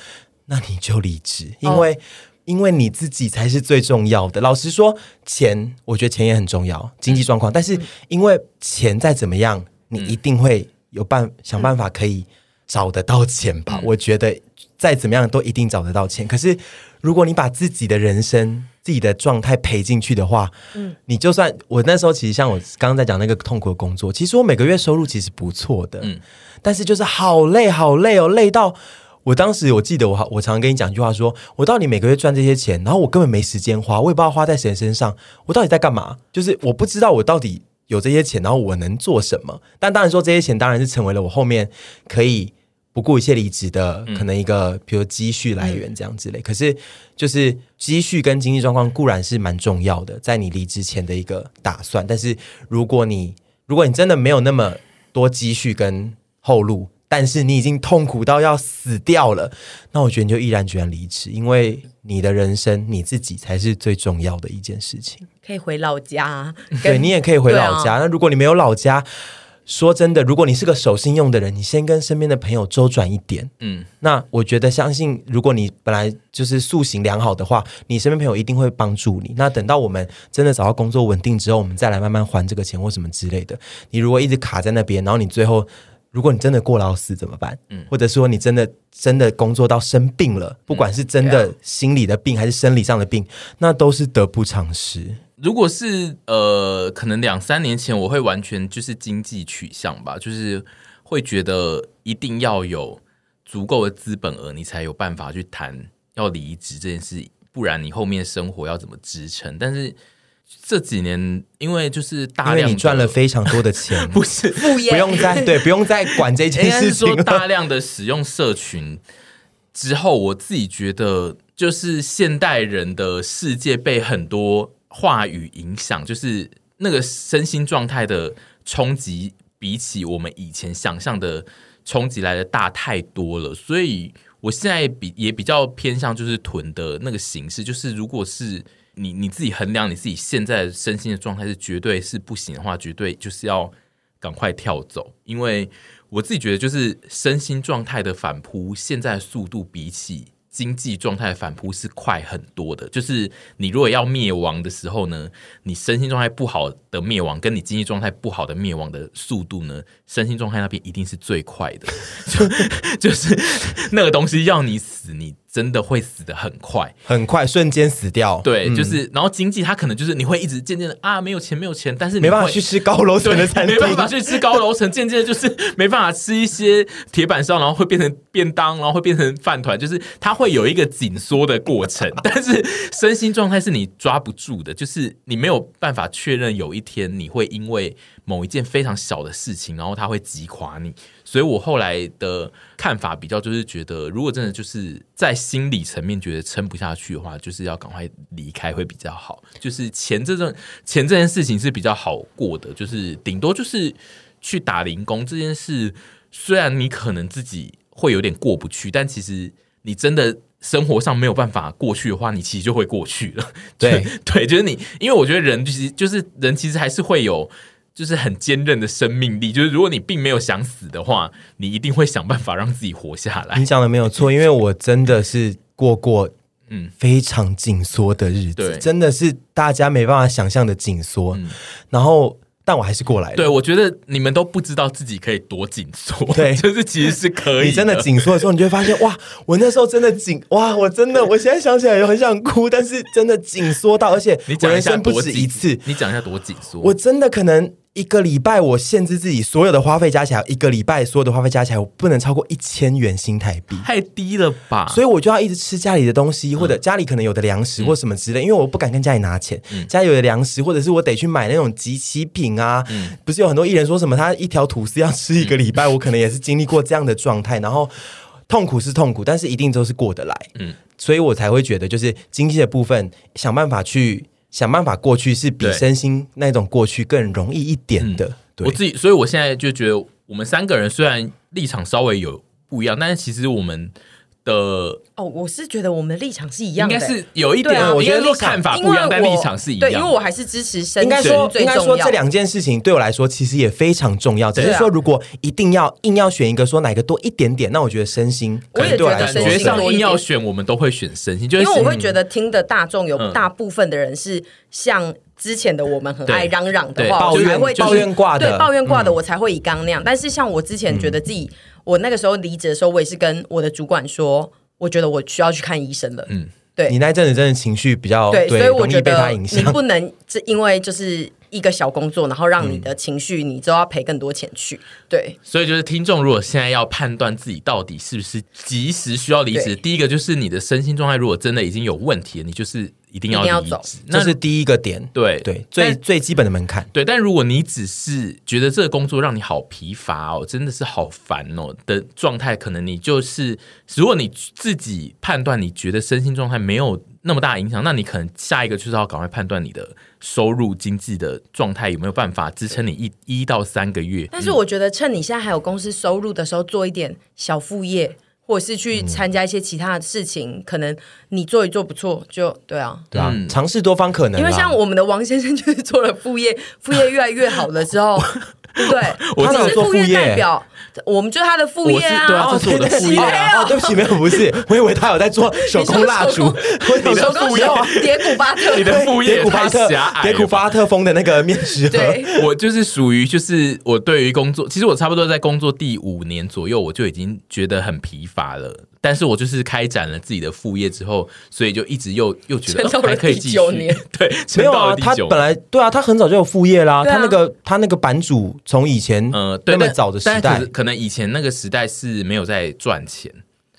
那你就离职，因为、哦、因为你自己才是最重要的。老实说，钱我觉得钱也很重要，经济状况，但是因为钱再怎么样，你一定会有办想办法可以找得到钱吧？我觉得。再怎么样都一定找得到钱。可是，如果你把自己的人生自己的状态赔进去的话，嗯，你就算我那时候其实像我刚刚在讲那个痛苦的工作，其实我每个月收入其实不错的，嗯，但是就是好累好累哦，累到我当时我记得我我常常跟你讲一句话说，说我到底每个月赚这些钱，然后我根本没时间花，我也不知道花在谁身上，我到底在干嘛？就是我不知道我到底有这些钱，然后我能做什么？但当然说这些钱当然是成为了我后面可以。不顾一切离职的可能一个，比如积蓄来源这样之类。嗯、可是，就是积蓄跟经济状况固然是蛮重要的，在你离职前的一个打算。但是，如果你如果你真的没有那么多积蓄跟后路，但是你已经痛苦到要死掉了，那我觉得你就毅然决然离职，因为你的人生你自己才是最重要的一件事情。可以回老家，对，你也可以回老家。啊、那如果你没有老家，说真的，如果你是个守信用的人，你先跟身边的朋友周转一点。嗯，那我觉得相信，如果你本来就是塑形良好的话，你身边朋友一定会帮助你。那等到我们真的找到工作稳定之后，我们再来慢慢还这个钱或什么之类的。你如果一直卡在那边，然后你最后，如果你真的过劳死怎么办？嗯，或者说你真的真的工作到生病了，不管是真的心理的病还是生理上的病，那都是得不偿失。如果是呃，可能两三年前我会完全就是经济取向吧，就是会觉得一定要有足够的资本额，你才有办法去谈要离职这件事，不然你后面生活要怎么支撑？但是这几年，因为就是大量你赚了非常多的钱，不是副业，不用再 对，不用再管这件事情。说大量的使用社群之后，我自己觉得，就是现代人的世界被很多。话语影响，就是那个身心状态的冲击，比起我们以前想象的冲击来的大太多了。所以我现在比也比较偏向就是囤的那个形式，就是如果是你你自己衡量你自己现在身心的状态是绝对是不行的话，绝对就是要赶快跳走。因为我自己觉得，就是身心状态的反扑，现在速度比起。经济状态反扑是快很多的，就是你如果要灭亡的时候呢，你身心状态不好的灭亡，跟你经济状态不好的灭亡的速度呢，身心状态那边一定是最快的，就 就是那个东西要你死你。真的会死的很快，很快，瞬间死掉。对，嗯、就是，然后经济它可能就是你会一直渐渐的啊，没有钱，没有钱，但是你没办法去吃高楼层的餐厅，没办法去吃高楼层，渐渐的就是 没办法吃一些铁板烧，然后会变成便当，然后会变成饭团，就是它会有一个紧缩的过程。但是身心状态是你抓不住的，就是你没有办法确认有一天你会因为某一件非常小的事情，然后它会击垮你。所以我后来的看法比较就是觉得，如果真的就是在心理层面觉得撑不下去的话，就是要赶快离开会比较好。就是钱这种钱这件事情是比较好过的，就是顶多就是去打零工这件事，虽然你可能自己会有点过不去，但其实你真的生活上没有办法过去的话，你其实就会过去了。对对，就是你，因为我觉得人其实就是人，其实还是会有。就是很坚韧的生命力，就是如果你并没有想死的话，你一定会想办法让自己活下来。你讲的没有错，因为我真的是过过嗯非常紧缩的日子，嗯、真的是大家没办法想象的紧缩，嗯、然后。但我还是过来了。对，我觉得你们都不知道自己可以多紧缩。对，就是其实是可以。你真的紧缩的时候，你就会发现，哇，我那时候真的紧，哇，我真的，我现在想起来也很想哭。但是真的紧缩到，而且我人生不止一次。你讲一下多紧缩？我真的可能。一个礼拜，我限制自己所有的花费加起来，一个礼拜所有的花费加起来，我不能超过一千元新台币，太低了吧？所以我就要一直吃家里的东西，或者家里可能有的粮食或什么之类，嗯、因为我不敢跟家里拿钱。嗯、家里有的粮食，或者是我得去买那种集齐品啊。嗯、不是有很多艺人说什么，他一条吐司要吃一个礼拜，嗯、我可能也是经历过这样的状态。然后痛苦是痛苦，但是一定都是过得来。嗯，所以我才会觉得，就是经济的部分，想办法去。想办法过去是比身心那种过去更容易一点的。对，我自己，所以我现在就觉得，我们三个人虽然立场稍微有不一样，但是其实我们。的哦，我是觉得我们的立场是一样的，应该是有一点，我觉得看法不一样，但立场是一样。对，因为我还是支持身心。应该说，应该说这两件事情对我来说其实也非常重要。只是说，如果一定要硬要选一个，说哪个多一点点，那我觉得身心。我也觉得身心硬要选，我们都会选身心，就是因为我会觉得听的大众有大部分的人是像之前的我们很爱嚷嚷的话，抱怨抱怨挂的，对抱怨挂的，我才会以刚那样。但是像我之前觉得自己。我那个时候离职的时候，我也是跟我的主管说，我觉得我需要去看医生了。嗯，对，你那阵子真的情绪比较对，所以我觉得你不能只 因为就是。一个小工作，然后让你的情绪，你都要赔更多钱去。对，所以就是听众，如果现在要判断自己到底是不是及时需要离职，第一个就是你的身心状态，如果真的已经有问题了，你就是一定要离职，这是第一个点。对对，最最基本的门槛。对，但如果你只是觉得这个工作让你好疲乏哦，真的是好烦哦的状态，可能你就是，如果你自己判断你觉得身心状态没有那么大影响，那你可能下一个就是要赶快判断你的。收入经济的状态有没有办法支撑你一一到三个月？但是我觉得趁你现在还有公司收入的时候，做一点小副业，或者是去参加一些其他的事情，嗯、可能你做一做不错，就对啊，对啊，尝试多方可能。因为像我们的王先生就是做了副业，副业越来越好了之后。对，我是副业代表，我们就是他的副业啊。对啊，这是我的副业啊。哦，对不起，没有，不是，我以为他有在做手工蜡烛。你的副业，叠古巴特，你的副业太狭隘。叠古巴特风的那个面食。盒，我就是属于，就是我对于工作，其实我差不多在工作第五年左右，我就已经觉得很疲乏了。但是我就是开展了自己的副业之后，所以就一直又又觉得 还可以继续。对，没有啊，他本来对啊，他很早就有副业啦。他那个他那个版主从以前呃那么早的时代，可能以前那个时代是没有在赚钱。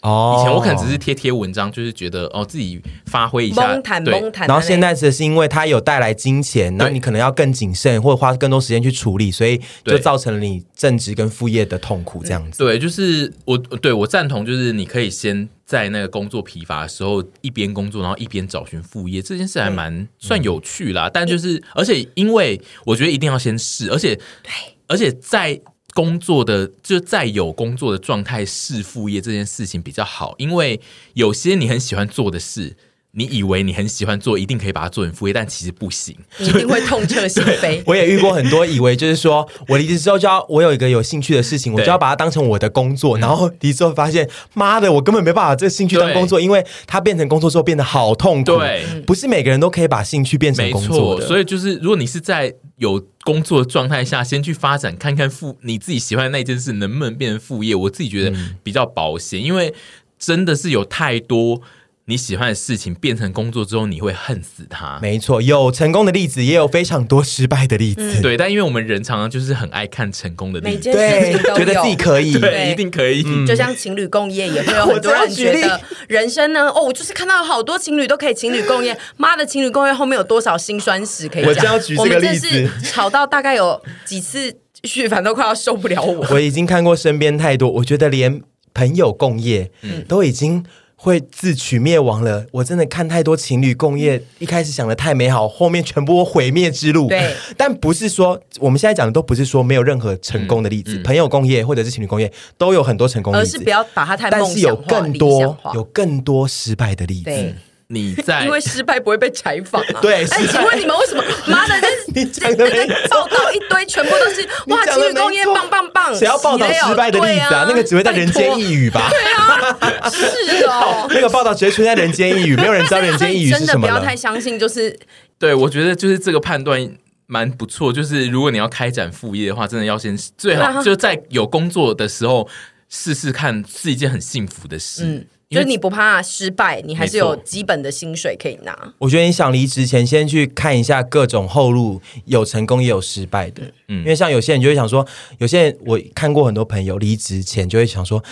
哦，以前我可能只是贴贴文章，就是觉得哦自己发挥一下，对。然后现在只是因为它有带来金钱，那你可能要更谨慎，或者花更多时间去处理，所以就造成了你正职跟副业的痛苦这样子。对，就是我对我赞同，就是你可以先在那个工作疲乏的时候一边工作，然后一边找寻副业，这件事还蛮算有趣啦。但就是而且因为我觉得一定要先试，而且对，而且在。工作的就在有工作的状态试副业这件事情比较好，因为有些你很喜欢做的事，你以为你很喜欢做，一定可以把它做成副业，但其实不行，一定会痛彻心扉。我也遇过很多以为就是说我离职之后就要我有一个有兴趣的事情，我就要把它当成我的工作，然后离职之后发现，妈的，我根本没办法这个兴趣当工作，因为它变成工作之后变得好痛苦。对，不是每个人都可以把兴趣变成工作的，所以就是如果你是在有工作状态下，先去发展看看副你自己喜欢的那件事能不能变成副业，我自己觉得比较保险，因为真的是有太多。你喜欢的事情变成工作之后，你会恨死他。没错，有成功的例子，也有非常多失败的例子。嗯、对，但因为我们人常常就是很爱看成功的例子，对，觉得自己可以，对，对一定可以。嗯、就像情侣共业，也会有很多人觉得人生呢，哦，我就是看到好多情侣都可以情侣共业，妈的，情侣共业后面有多少辛酸史可以讲？我要举这个例子，我们这是吵到大概有几次，徐凡都快要受不了我。我已经看过身边太多，我觉得连朋友共业，嗯，都已经。会自取灭亡了。我真的看太多情侣共业，一开始想的太美好，后面全部毁灭之路。对，但不是说我们现在讲的都不是说没有任何成功的例子，嗯嗯、朋友共业或者是情侣共业都有很多成功的例子，而是不要把它太梦想化，但是有更多有更多失败的例子。你在因为失败不会被采访啊？对，哎，请问你们为什么？妈的，你讲的没报道一堆，全部都是哇，情侣共业棒棒棒，谁要报道失败的例子啊？那个只会在人间一语吧？对啊，是哦，那个报道直接出现在人间一语，没有人知道人间一语是什么。真的不要太相信，就是对，我觉得就是这个判断蛮不错。就是如果你要开展副业的话，真的要先最好就在有工作的时候试试看，是一件很幸福的事。嗯。就是你不怕失败，你还是有基本的薪水可以拿。我觉得你想离职前，先去看一下各种后路，有成功也有失败的。嗯，因为像有些人就会想说，有些人我看过很多朋友离职前就会想说，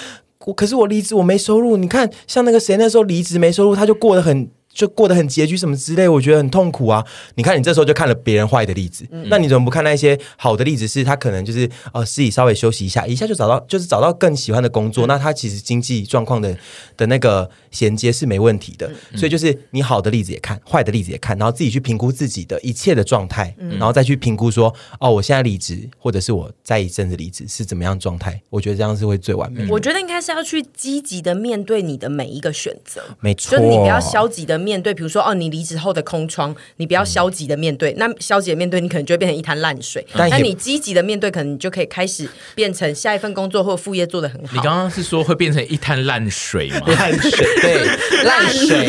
我可是我离职我没收入。你看，像那个谁那时候离职没收入，他就过得很。就过得很拮据什么之类，我觉得很痛苦啊！你看，你这时候就看了别人坏的例子，嗯、那你怎么不看那些好的例子？是他可能就是呃，自己稍微休息一下，一下就找到，就是找到更喜欢的工作。嗯、那他其实经济状况的的那个衔接是没问题的。嗯、所以就是你好的例子也看，坏的例子也看，然后自己去评估自己的一切的状态，嗯、然后再去评估说，哦，我现在离职，或者是我在一阵子离职是怎么样状态？我觉得这样是会最完美。我觉得应该是要去积极的面对你的每一个选择，没错，就是你不要消极的面对，比如说哦，你离职后的空窗，你不要消极的面对，嗯、那消极的面对，你可能就会变成一滩烂水。但那你积极的面对，可能你就可以开始变成下一份工作或副业做的很好。你刚刚是说会变成一滩烂水吗？烂水，对，烂水，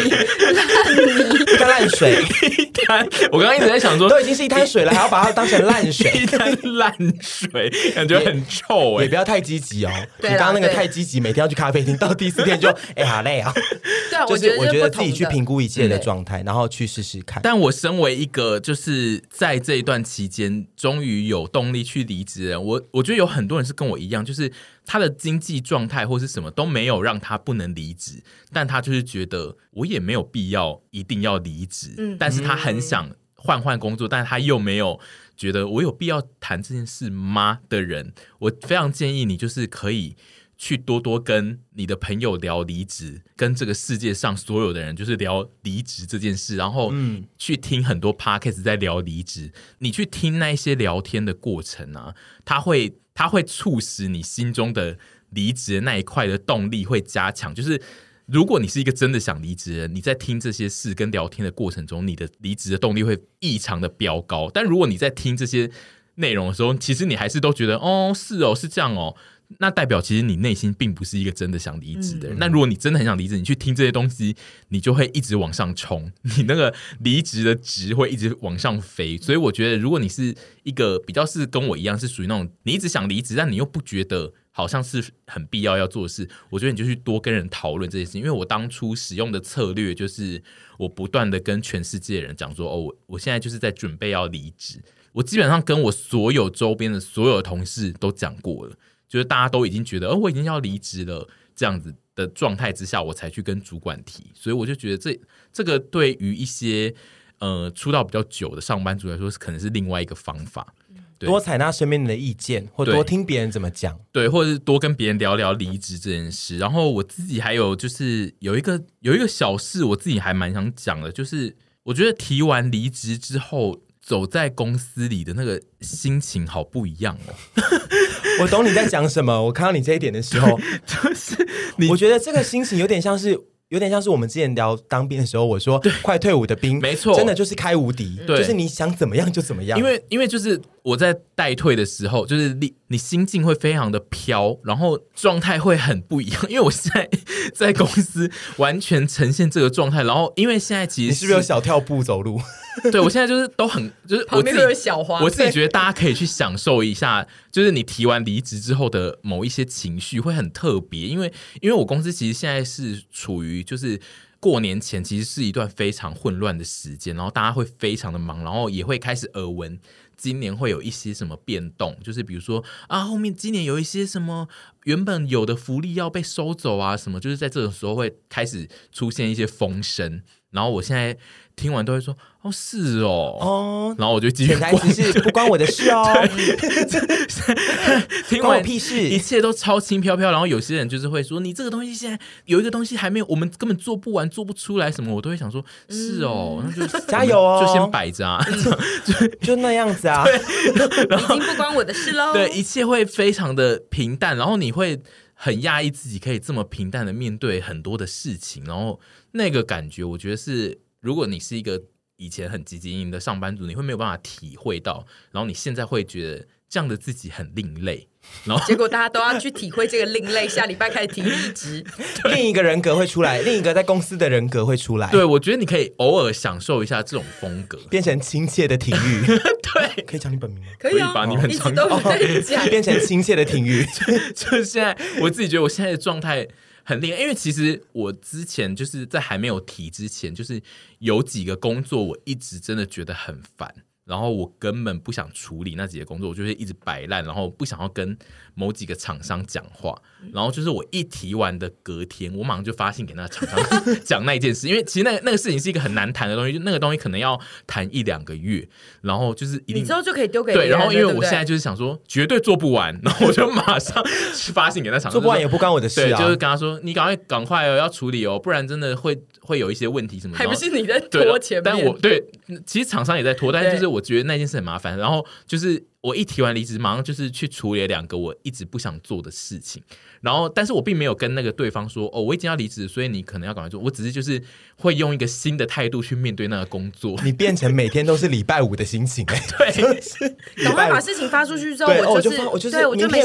烂泥，一滩烂水，一滩。我刚刚一直在想说，都已经是一滩水了，还要把它当成烂水，一滩烂水，感觉很臭哎。也不要太积极哦。你刚刚那个太积极，每天要去咖啡厅，到第四天就哎好累啊。对啊，就是我觉得自己去评估。一切的状态，然后去试试看。但我身为一个就是在这一段期间终于有动力去离职的人，我我觉得有很多人是跟我一样，就是他的经济状态或是什么都没有让他不能离职，但他就是觉得我也没有必要一定要离职，嗯，但是他很想换换工作，但是他又没有觉得我有必要谈这件事吗的人，我非常建议你就是可以。去多多跟你的朋友聊离职，跟这个世界上所有的人就是聊离职这件事，然后嗯，去听很多 podcast 在聊离职，你去听那些聊天的过程啊，它会它会促使你心中的离职的那一块的动力会加强。就是如果你是一个真的想离职的人，你在听这些事跟聊天的过程中，你的离职的动力会异常的飙高。但如果你在听这些内容的时候，其实你还是都觉得哦，是哦，是这样哦。那代表其实你内心并不是一个真的想离职的人。那、嗯、如果你真的很想离职，你去听这些东西，你就会一直往上冲，你那个离职的值会一直往上飞。所以我觉得，如果你是一个比较是跟我一样，是属于那种你一直想离职，但你又不觉得好像是很必要要做的事，我觉得你就去多跟人讨论这些事情。因为我当初使用的策略就是，我不断的跟全世界的人讲说，哦，我我现在就是在准备要离职。我基本上跟我所有周边的所有同事都讲过了。就是大家都已经觉得，哦，我已经要离职了，这样子的状态之下，我才去跟主管提。所以我就觉得这这个对于一些呃出道比较久的上班族来说，是可能是另外一个方法。对，多采纳身边人的意见，或多听别人怎么讲，对，或者是多跟别人聊聊离职这件事。然后我自己还有就是有一个有一个小事，我自己还蛮想讲的，就是我觉得提完离职之后。走在公司里的那个心情好不一样哦！我懂你在讲什么。我看到你这一点的时候，就是你我觉得这个心情有点像是。有点像是我们之前聊当兵的时候，我说快退伍的兵，没错，真的就是开无敌，就是你想怎么样就怎么样。因为因为就是我在待退的时候，就是你你心境会非常的飘，然后状态会很不一样。因为我现在在公司完全呈现这个状态，然后因为现在其实你是不是有小跳步走路？对，我现在就是都很就是我自己旁边有小花，我自己觉得大家可以去享受一下，就是你提完离职之后的某一些情绪会很特别，因为因为我公司其实现在是处于。就是过年前，其实是一段非常混乱的时间，然后大家会非常的忙，然后也会开始耳闻今年会有一些什么变动，就是比如说啊，后面今年有一些什么原本有的福利要被收走啊，什么，就是在这种时候会开始出现一些风声，然后我现在。听完都会说哦，是哦，哦，然后我就继续。潜台词是不关我的事哦，听完屁事，一切都超轻飘飘。然后有些人就是会说，你这个东西现在有一个东西还没有，我们根本做不完，做不出来什么，我都会想说，是哦，那就加油哦，就先摆着啊，就就那样子啊，已经不关我的事喽。对，一切会非常的平淡，然后你会很讶异自己可以这么平淡的面对很多的事情，然后那个感觉，我觉得是。如果你是一个以前很积极营的上班族，你会没有办法体会到，然后你现在会觉得这样的自己很另类，然后结果大家都要去体会这个另类，下礼拜开始提离职，另一个人格会出来，另一个在公司的人格会出来。对，我觉得你可以偶尔享受一下这种风格，变成亲切的体育。对，可以讲你本名吗？可以把你们一直都在讲，变成亲切的体育。就是现在，我自己觉得我现在的状态。很厉害，因为其实我之前就是在还没有提之前，就是有几个工作，我一直真的觉得很烦。然后我根本不想处理那几个工作，我就会一直摆烂，然后不想要跟某几个厂商讲话。然后就是我一提完的隔天，我马上就发信给那个厂商 讲那件事，因为其实那个那个事情是一个很难谈的东西，就那个东西可能要谈一两个月，然后就是一定你之后就可以丢给对。然后因为我现在就是想说绝对做不完，然后我就马上发信给那厂商，做不完也不关我的事啊，就是跟他说你赶快赶快哦，要处理哦，不然真的会会有一些问题什么的。还不是你在拖前面，但我对其实厂商也在拖，但是就是。我觉得那件事很麻烦，然后就是。我一提完离职，马上就是去处理了两个我一直不想做的事情。然后，但是我并没有跟那个对方说，哦，我已经要离职，所以你可能要赶快做。我只是就是会用一个新的态度去面对那个工作。你变成每天都是礼拜五的心情，对，赶快把事情发出去之后，我就是我就是我的事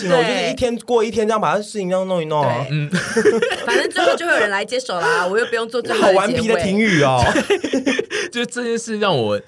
情了，我就是一天过一天，这样把事情这样弄一弄。嗯，反正最后就会有人来接手啦，我又不用做这好顽皮的评语哦。就这件事让我。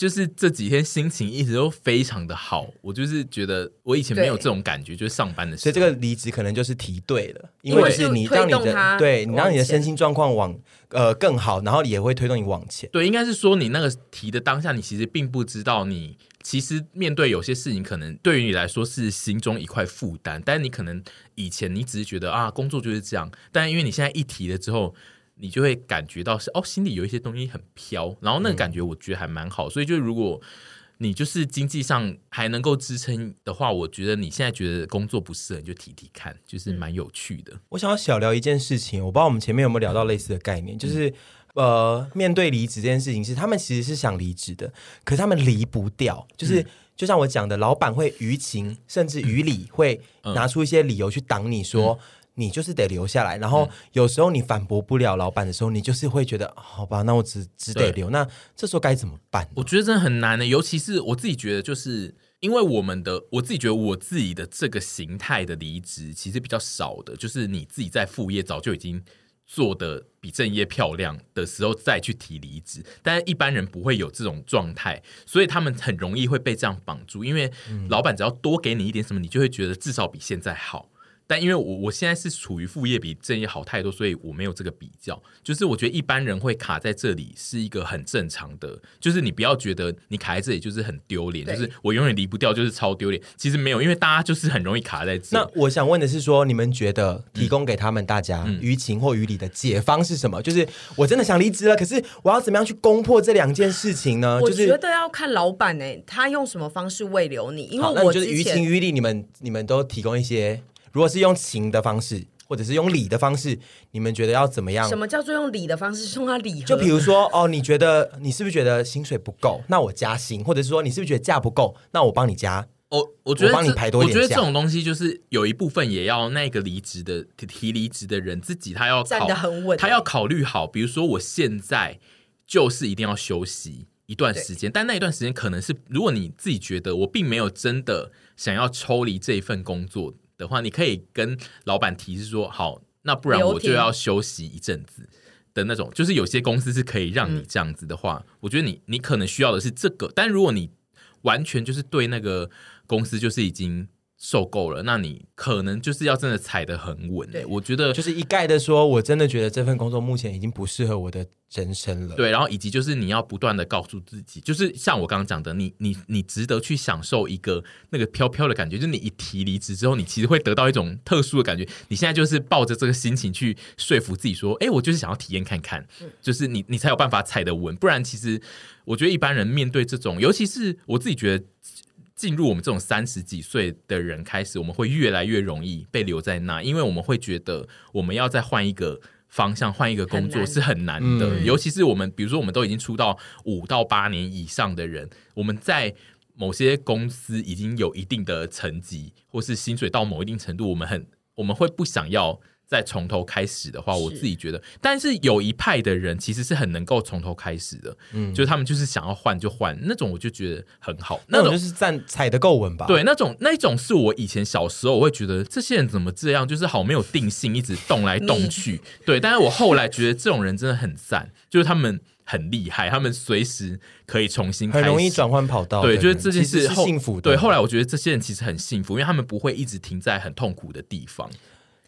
就是这几天心情一直都非常的好，我就是觉得我以前没有这种感觉，就是上班的时候，所以这个离职可能就是提对了，因为是你让你的对你让你的身心状况往呃更好，然后也会推动你往前。对，应该是说你那个提的当下，你其实并不知道你其实面对有些事情，可能对于你来说是心中一块负担，但是你可能以前你只是觉得啊工作就是这样，但因为你现在一提了之后。你就会感觉到是哦，心里有一些东西很飘，然后那个感觉我觉得还蛮好，嗯、所以就如果你就是经济上还能够支撑的话，我觉得你现在觉得工作不适合，你就提提看，就是蛮有趣的。我想要小聊一件事情，我不知道我们前面有没有聊到类似的概念，就是、嗯、呃，面对离职这件事情，是他们其实是想离职的，可是他们离不掉，就是、嗯、就像我讲的，老板会于情甚至于理会拿出一些理由去挡你说。嗯你就是得留下来，然后有时候你反驳不了老板的时候，你就是会觉得好吧，那我只只得留。那这时候该怎么办？我觉得真的很难的，尤其是我自己觉得，就是因为我们的我自己觉得我自己的这个形态的离职其实比较少的，就是你自己在副业早就已经做的比正业漂亮的时候再去提离职，但是一般人不会有这种状态，所以他们很容易会被这样绑住，因为老板只要多给你一点什么，你就会觉得至少比现在好。但因为我我现在是处于副业比正业好太多，所以我没有这个比较。就是我觉得一般人会卡在这里是一个很正常的，就是你不要觉得你卡在这里就是很丢脸，就是我永远离不掉，就是超丢脸。其实没有，因为大家就是很容易卡在这里。那我想问的是说，你们觉得提供给他们大家于情或于理的解方是什么？就是我真的想离职了，可是我要怎么样去攻破这两件事情呢？我觉得要看老板呢、欸，他用什么方式慰留你。因为我就是于情于理，你们你们都提供一些。如果是用情的方式，或者是用理的方式，你们觉得要怎么样？什么叫做用理的方式？送他礼盒？就比如说，哦，你觉得你是不是觉得薪水不够？那我加薪，或者是说你是不是觉得价不够？那我帮你加。我我觉得我帮你排多一点。我觉得这种东西就是有一部分也要那个离职的提离职的人自己他要站得很稳，他要考虑好。比如说，我现在就是一定要休息一段时间，但那一段时间可能是如果你自己觉得我并没有真的想要抽离这一份工作。的话，你可以跟老板提示说，好，那不然我就要休息一阵子的那种。就是有些公司是可以让你这样子的话，嗯、我觉得你你可能需要的是这个。但如果你完全就是对那个公司就是已经。受够了，那你可能就是要真的踩得很稳。对，我觉得就是一概的说，我真的觉得这份工作目前已经不适合我的人生了。对，然后以及就是你要不断的告诉自己，就是像我刚刚讲的，你你你值得去享受一个那个飘飘的感觉。就是你一提离职之后，你其实会得到一种特殊的感觉。你现在就是抱着这个心情去说服自己说，哎，我就是想要体验看看，就是你你才有办法踩得稳。不然，其实我觉得一般人面对这种，尤其是我自己觉得。进入我们这种三十几岁的人开始，我们会越来越容易被留在那，因为我们会觉得我们要再换一个方向、换一个工作是很难的。嗯、尤其是我们，比如说我们都已经出道五到八年以上的人，我们在某些公司已经有一定的成绩，或是薪水到某一定程度，我们很我们会不想要。再从头开始的话，我自己觉得，但是有一派的人其实是很能够从头开始的，嗯，就是他们就是想要换就换那种，我就觉得很好。那种就是站踩得够稳吧？对，那种那种是我以前小时候我会觉得这些人怎么这样，就是好没有定性，一直动来动去。对，但是我后来觉得这种人真的很赞，就是他们很厉害，他们随时可以重新开始，很容易转换跑道。对，就是这件事是幸福的。对，后来我觉得这些人其实很幸福，因为他们不会一直停在很痛苦的地方。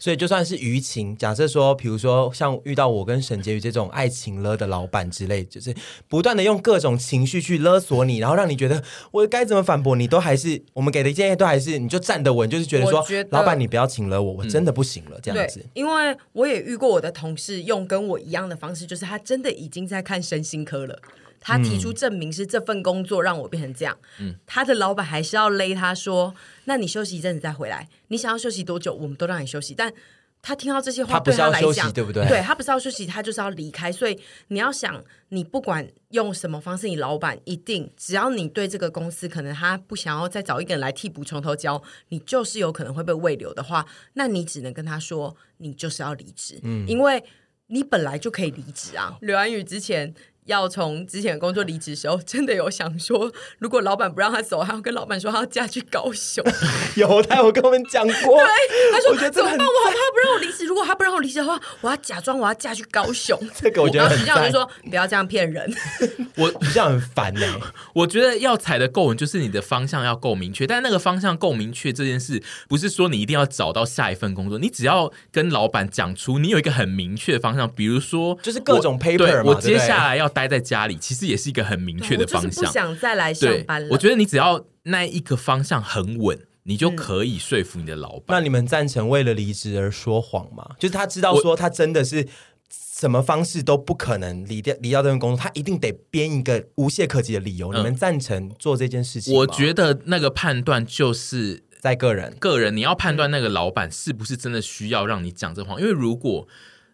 所以就算是舆情，假设说，比如说像遇到我跟沈婕妤这种爱情勒的老板之类，就是不断的用各种情绪去勒索你，然后让你觉得我该怎么反驳你，都还是我们给的建议都还是你就站得稳，就是觉得说，得老板你不要请了我，我真的不行了、嗯、这样子。因为我也遇过我的同事用跟我一样的方式，就是他真的已经在看身心科了。他提出证明是这份工作让我变成这样，嗯，他的老板还是要勒他说，那你休息一阵子再回来，你想要休息多久，我们都让你休息。但他听到这些话，对他来讲，对不对？对，他不是要休息，他就是要离开。所以你要想，你不管用什么方式，你老板一定只要你对这个公司可能他不想要再找一个人来替补从头教，你就是有可能会被慰留的话，那你只能跟他说，你就是要离职，嗯，因为你本来就可以离职啊。刘安宇之前。要从之前的工作离职的时候，真的有想说，如果老板不让他走，还要跟老板说他要嫁去高雄。有，他有跟我们讲过。对，他说我觉得怎么办？我好怕不让我离职。如果他不让我离职的话，我要假装我要嫁去高雄。这个我觉得很赞。我就说不要这样骗人。我这样很烦呢、欸。我觉得要踩的够稳，就是你的方向要够明确。但那个方向够明确这件事，不是说你一定要找到下一份工作，你只要跟老板讲出你有一个很明确的方向，比如说就是各种 paper 我接下来要待在家里，其实也是一个很明确的方向。不想再来上班了。我觉得你只要那一个方向很稳，你就可以说服你的老板。那你们赞成为了离职而说谎吗？就是他知道说他真的是什么方式都不可能离掉离掉这份工作，他一定得编一个无懈可击的理由。你们赞成做这件事情吗？我觉得那个判断就是在个人个人，你要判断那个老板是不是真的需要让你讲这谎。因为如果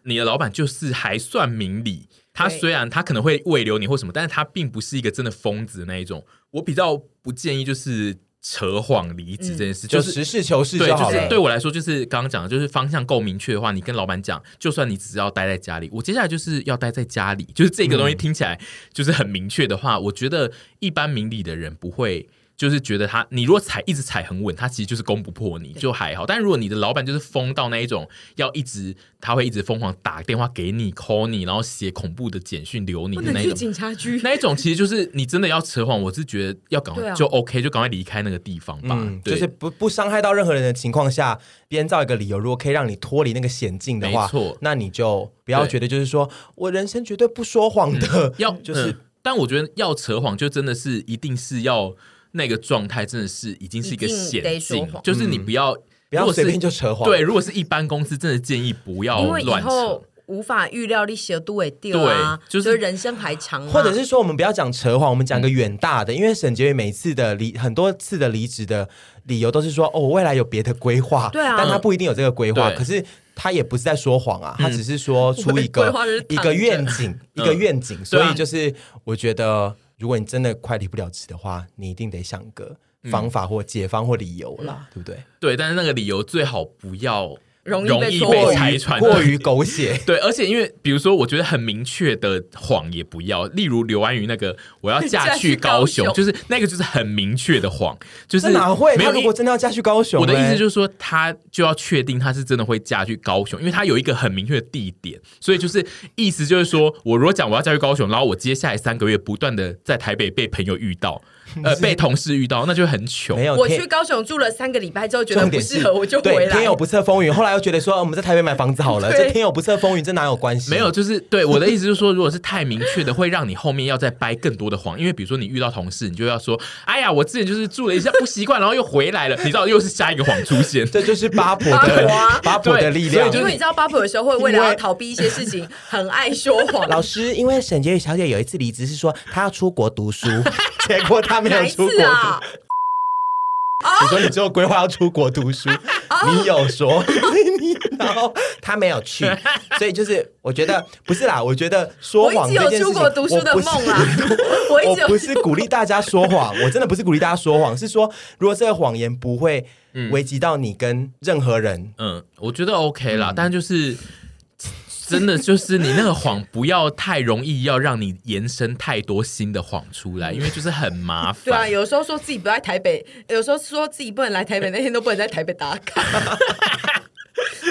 你的老板就是还算明理。他虽然他可能会慰留你或什么，但是他并不是一个真的疯子的那一种。我比较不建议就是扯谎离职这件事，嗯、就是实事求是。对，就是对我来说，就是刚刚讲的，就是方向够明确的话，你跟老板讲，就算你只是要待在家里，我接下来就是要待在家里，就是这个东西听起来就是很明确的话，嗯、我觉得一般明理的人不会。就是觉得他，你如果踩一直踩很稳，他其实就是攻不破你，就还好。但如果你的老板就是疯到那一种，要一直他会一直疯狂打电话给你 call 你，然后写恐怖的简讯留你的那种警察局 那一种，其实就是你真的要扯谎，我是觉得要赶快就 OK，就赶快离开那个地方吧。嗯，就是不不伤害到任何人的情况下，编造一个理由，如果可以让你脱离那个险境的话，没错，那你就不要觉得就是说我人生绝对不说谎的，嗯、要就是、嗯。但我觉得要扯谎，就真的是一定是要。那个状态真的是已经是一个险境，就是你不要、嗯、不要随便就扯谎。对，如果是一般公司，真的建议不要乱扯。无法预料你小度会掉啊，就是人生还长。或者是说，我们不要讲扯谎，我们讲个远大的。嗯、因为沈杰宇每次的离很多次的离职的理由都是说，哦，我未来有别的规划。对啊，但他不一定有这个规划。可是他也不是在说谎啊，他只是说出一个 一个愿景，一个愿景。所以就是我觉得。如果你真的快离不了职的话，你一定得想个方法或解方或理由啦，嗯、对不对？对，但是那个理由最好不要。容易被拆穿，过于狗血。对，而且因为比如说，我觉得很明确的谎也不要。例如刘安宇那个，我要嫁 去高雄，高雄就是那个就是很明确的谎。就是哪会？没有，如果真的要嫁去高雄，我的意思就是说，他就要确定他是真的会嫁去高雄，因为他有一个很明确的地点。所以就是意思就是说，我如果讲我要嫁去高雄，然后我接下来三个月不断的在台北被朋友遇到。呃，被同事遇到，那就很糗。没有，我去高雄住了三个礼拜之后，觉得不适合，我就回来。天有不测风云，后来又觉得说，我们在台北买房子好了。这天有不测风云，这哪有关系？没有，就是对我的意思就是说，如果是太明确的，会让你后面要再掰更多的谎。因为比如说你遇到同事，你就要说，哎呀，我之前就是住了一下不习惯，然后又回来了。你知道，又是下一个谎出现。这就是八婆的八婆的力量。因为你知道，八婆有时候会为了要逃避一些事情，很爱说谎。老师，因为沈婕妤小姐有一次离职是说她要出国读书，结果她没有出国。啊！你说你之后规划要出国读书，你有说，然后他没有去，所以就是我觉得不是啦，我觉得说谎这件事情，我不是，我不是鼓励大家说谎，我真的不是鼓励大家说谎，是说如果这个谎言不会危及到你跟任何人，嗯，我觉得 OK 啦，但就是。真的就是你那个谎不要太容易，要让你延伸太多新的谎出来，因为就是很麻烦。对啊，有时候说自己不在台北，有时候说自己不能来台北，那天都不能在台北打卡。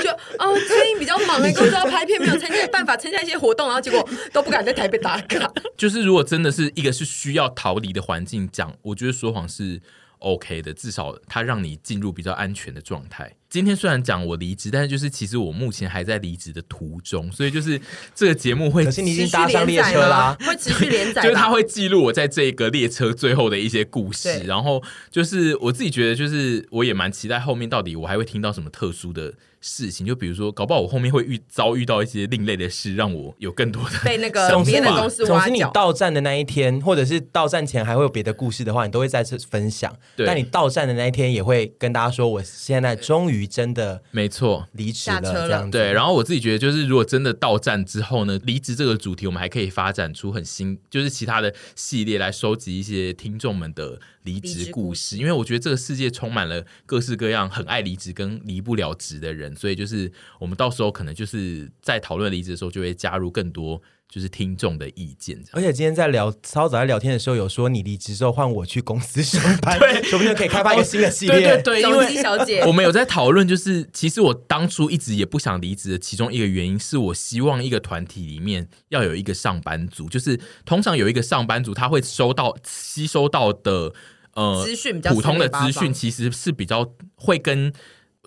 就哦，最近比较忙，工作要拍片，没有参加办法参加一些活动，然后结果都不敢在台北打卡。就是如果真的是一个是需要逃离的环境讲，我觉得说谎是 OK 的，至少它让你进入比较安全的状态。今天虽然讲我离职，但是就是其实我目前还在离职的途中，所以就是这个节目会，可是你已经搭上列车啦，会持续连载，就是它会记录我在这个列车最后的一些故事。然后就是我自己觉得，就是我也蛮期待后面到底我还会听到什么特殊的事情，就比如说搞不好我后面会遇遭遇到一些另类的事，让我有更多的被那个别的公司挖角。总之你到站的那一天，或者是到站前还会有别的故事的话，你都会再次分享。对但你到站的那一天，也会跟大家说，我现在终于。真的没错，离职了这样对。然后我自己觉得，就是如果真的到站之后呢，离职这个主题，我们还可以发展出很新，就是其他的系列来收集一些听众们的离职故事。因为我觉得这个世界充满了各式各样很爱离职跟离不了职的人，所以就是我们到时候可能就是在讨论离职的时候，就会加入更多就是听众的意见。而且今天在聊超早在聊天的时候，有说你离职之后换我去公司上班，对，说不定可以开发一个新的系列。对对对，因为小姐，我们有在讨论，就是其实我当初一直也不想离职的其中一个原因，是我希望一个团体里面要有一个上班族，就是通常有一个上班族，他会收到吸收到的呃资讯，普通的资讯其实是比较会跟。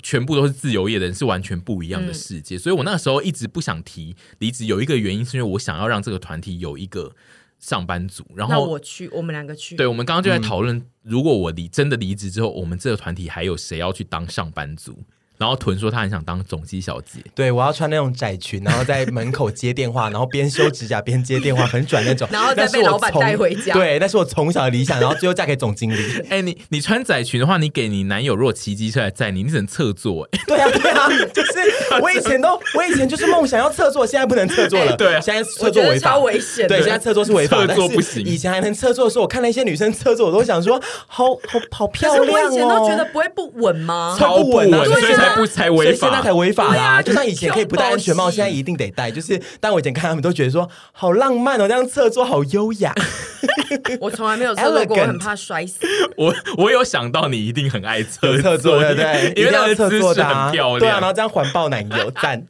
全部都是自由业的人，是完全不一样的世界。嗯、所以我那个时候一直不想提离职，有一个原因是因为我想要让这个团体有一个上班族。然后我去，我们两个去。对，我们刚刚就在讨论，嗯、如果我离真的离职之后，我们这个团体还有谁要去当上班族？然后屯说他很想当总机小姐，对，我要穿那种窄裙，然后在门口接电话，然后边修指甲边接电话，很拽那种。然后再被老板带回家。对，那是我从小的理想，然后最后嫁给总经理。哎，你你穿窄裙的话，你给你男友如果骑机车来载你，你只能侧坐。对啊，对啊，就是我以前都，我以前就是梦想要侧坐，现在不能侧坐了。对，现在侧坐违法，超危险。对，现在侧坐是违法，侧坐不行。以前还能侧坐的时候，我看那些女生侧坐，我都想说，好好好漂亮哦。我以前都觉得不会不稳吗？超不稳，所以才 不才违法。那才违法啦！啊、就像以前可以不戴安全帽，现在一定得戴。就是，但我以前看他们都觉得说好浪漫哦，这样侧坐好优雅。我从来没有侧坐过，我很怕摔死。我我有想到你一定很爱侧侧坐，对对，因为那个姿势很漂亮。对啊，然后这样环抱奶油赞。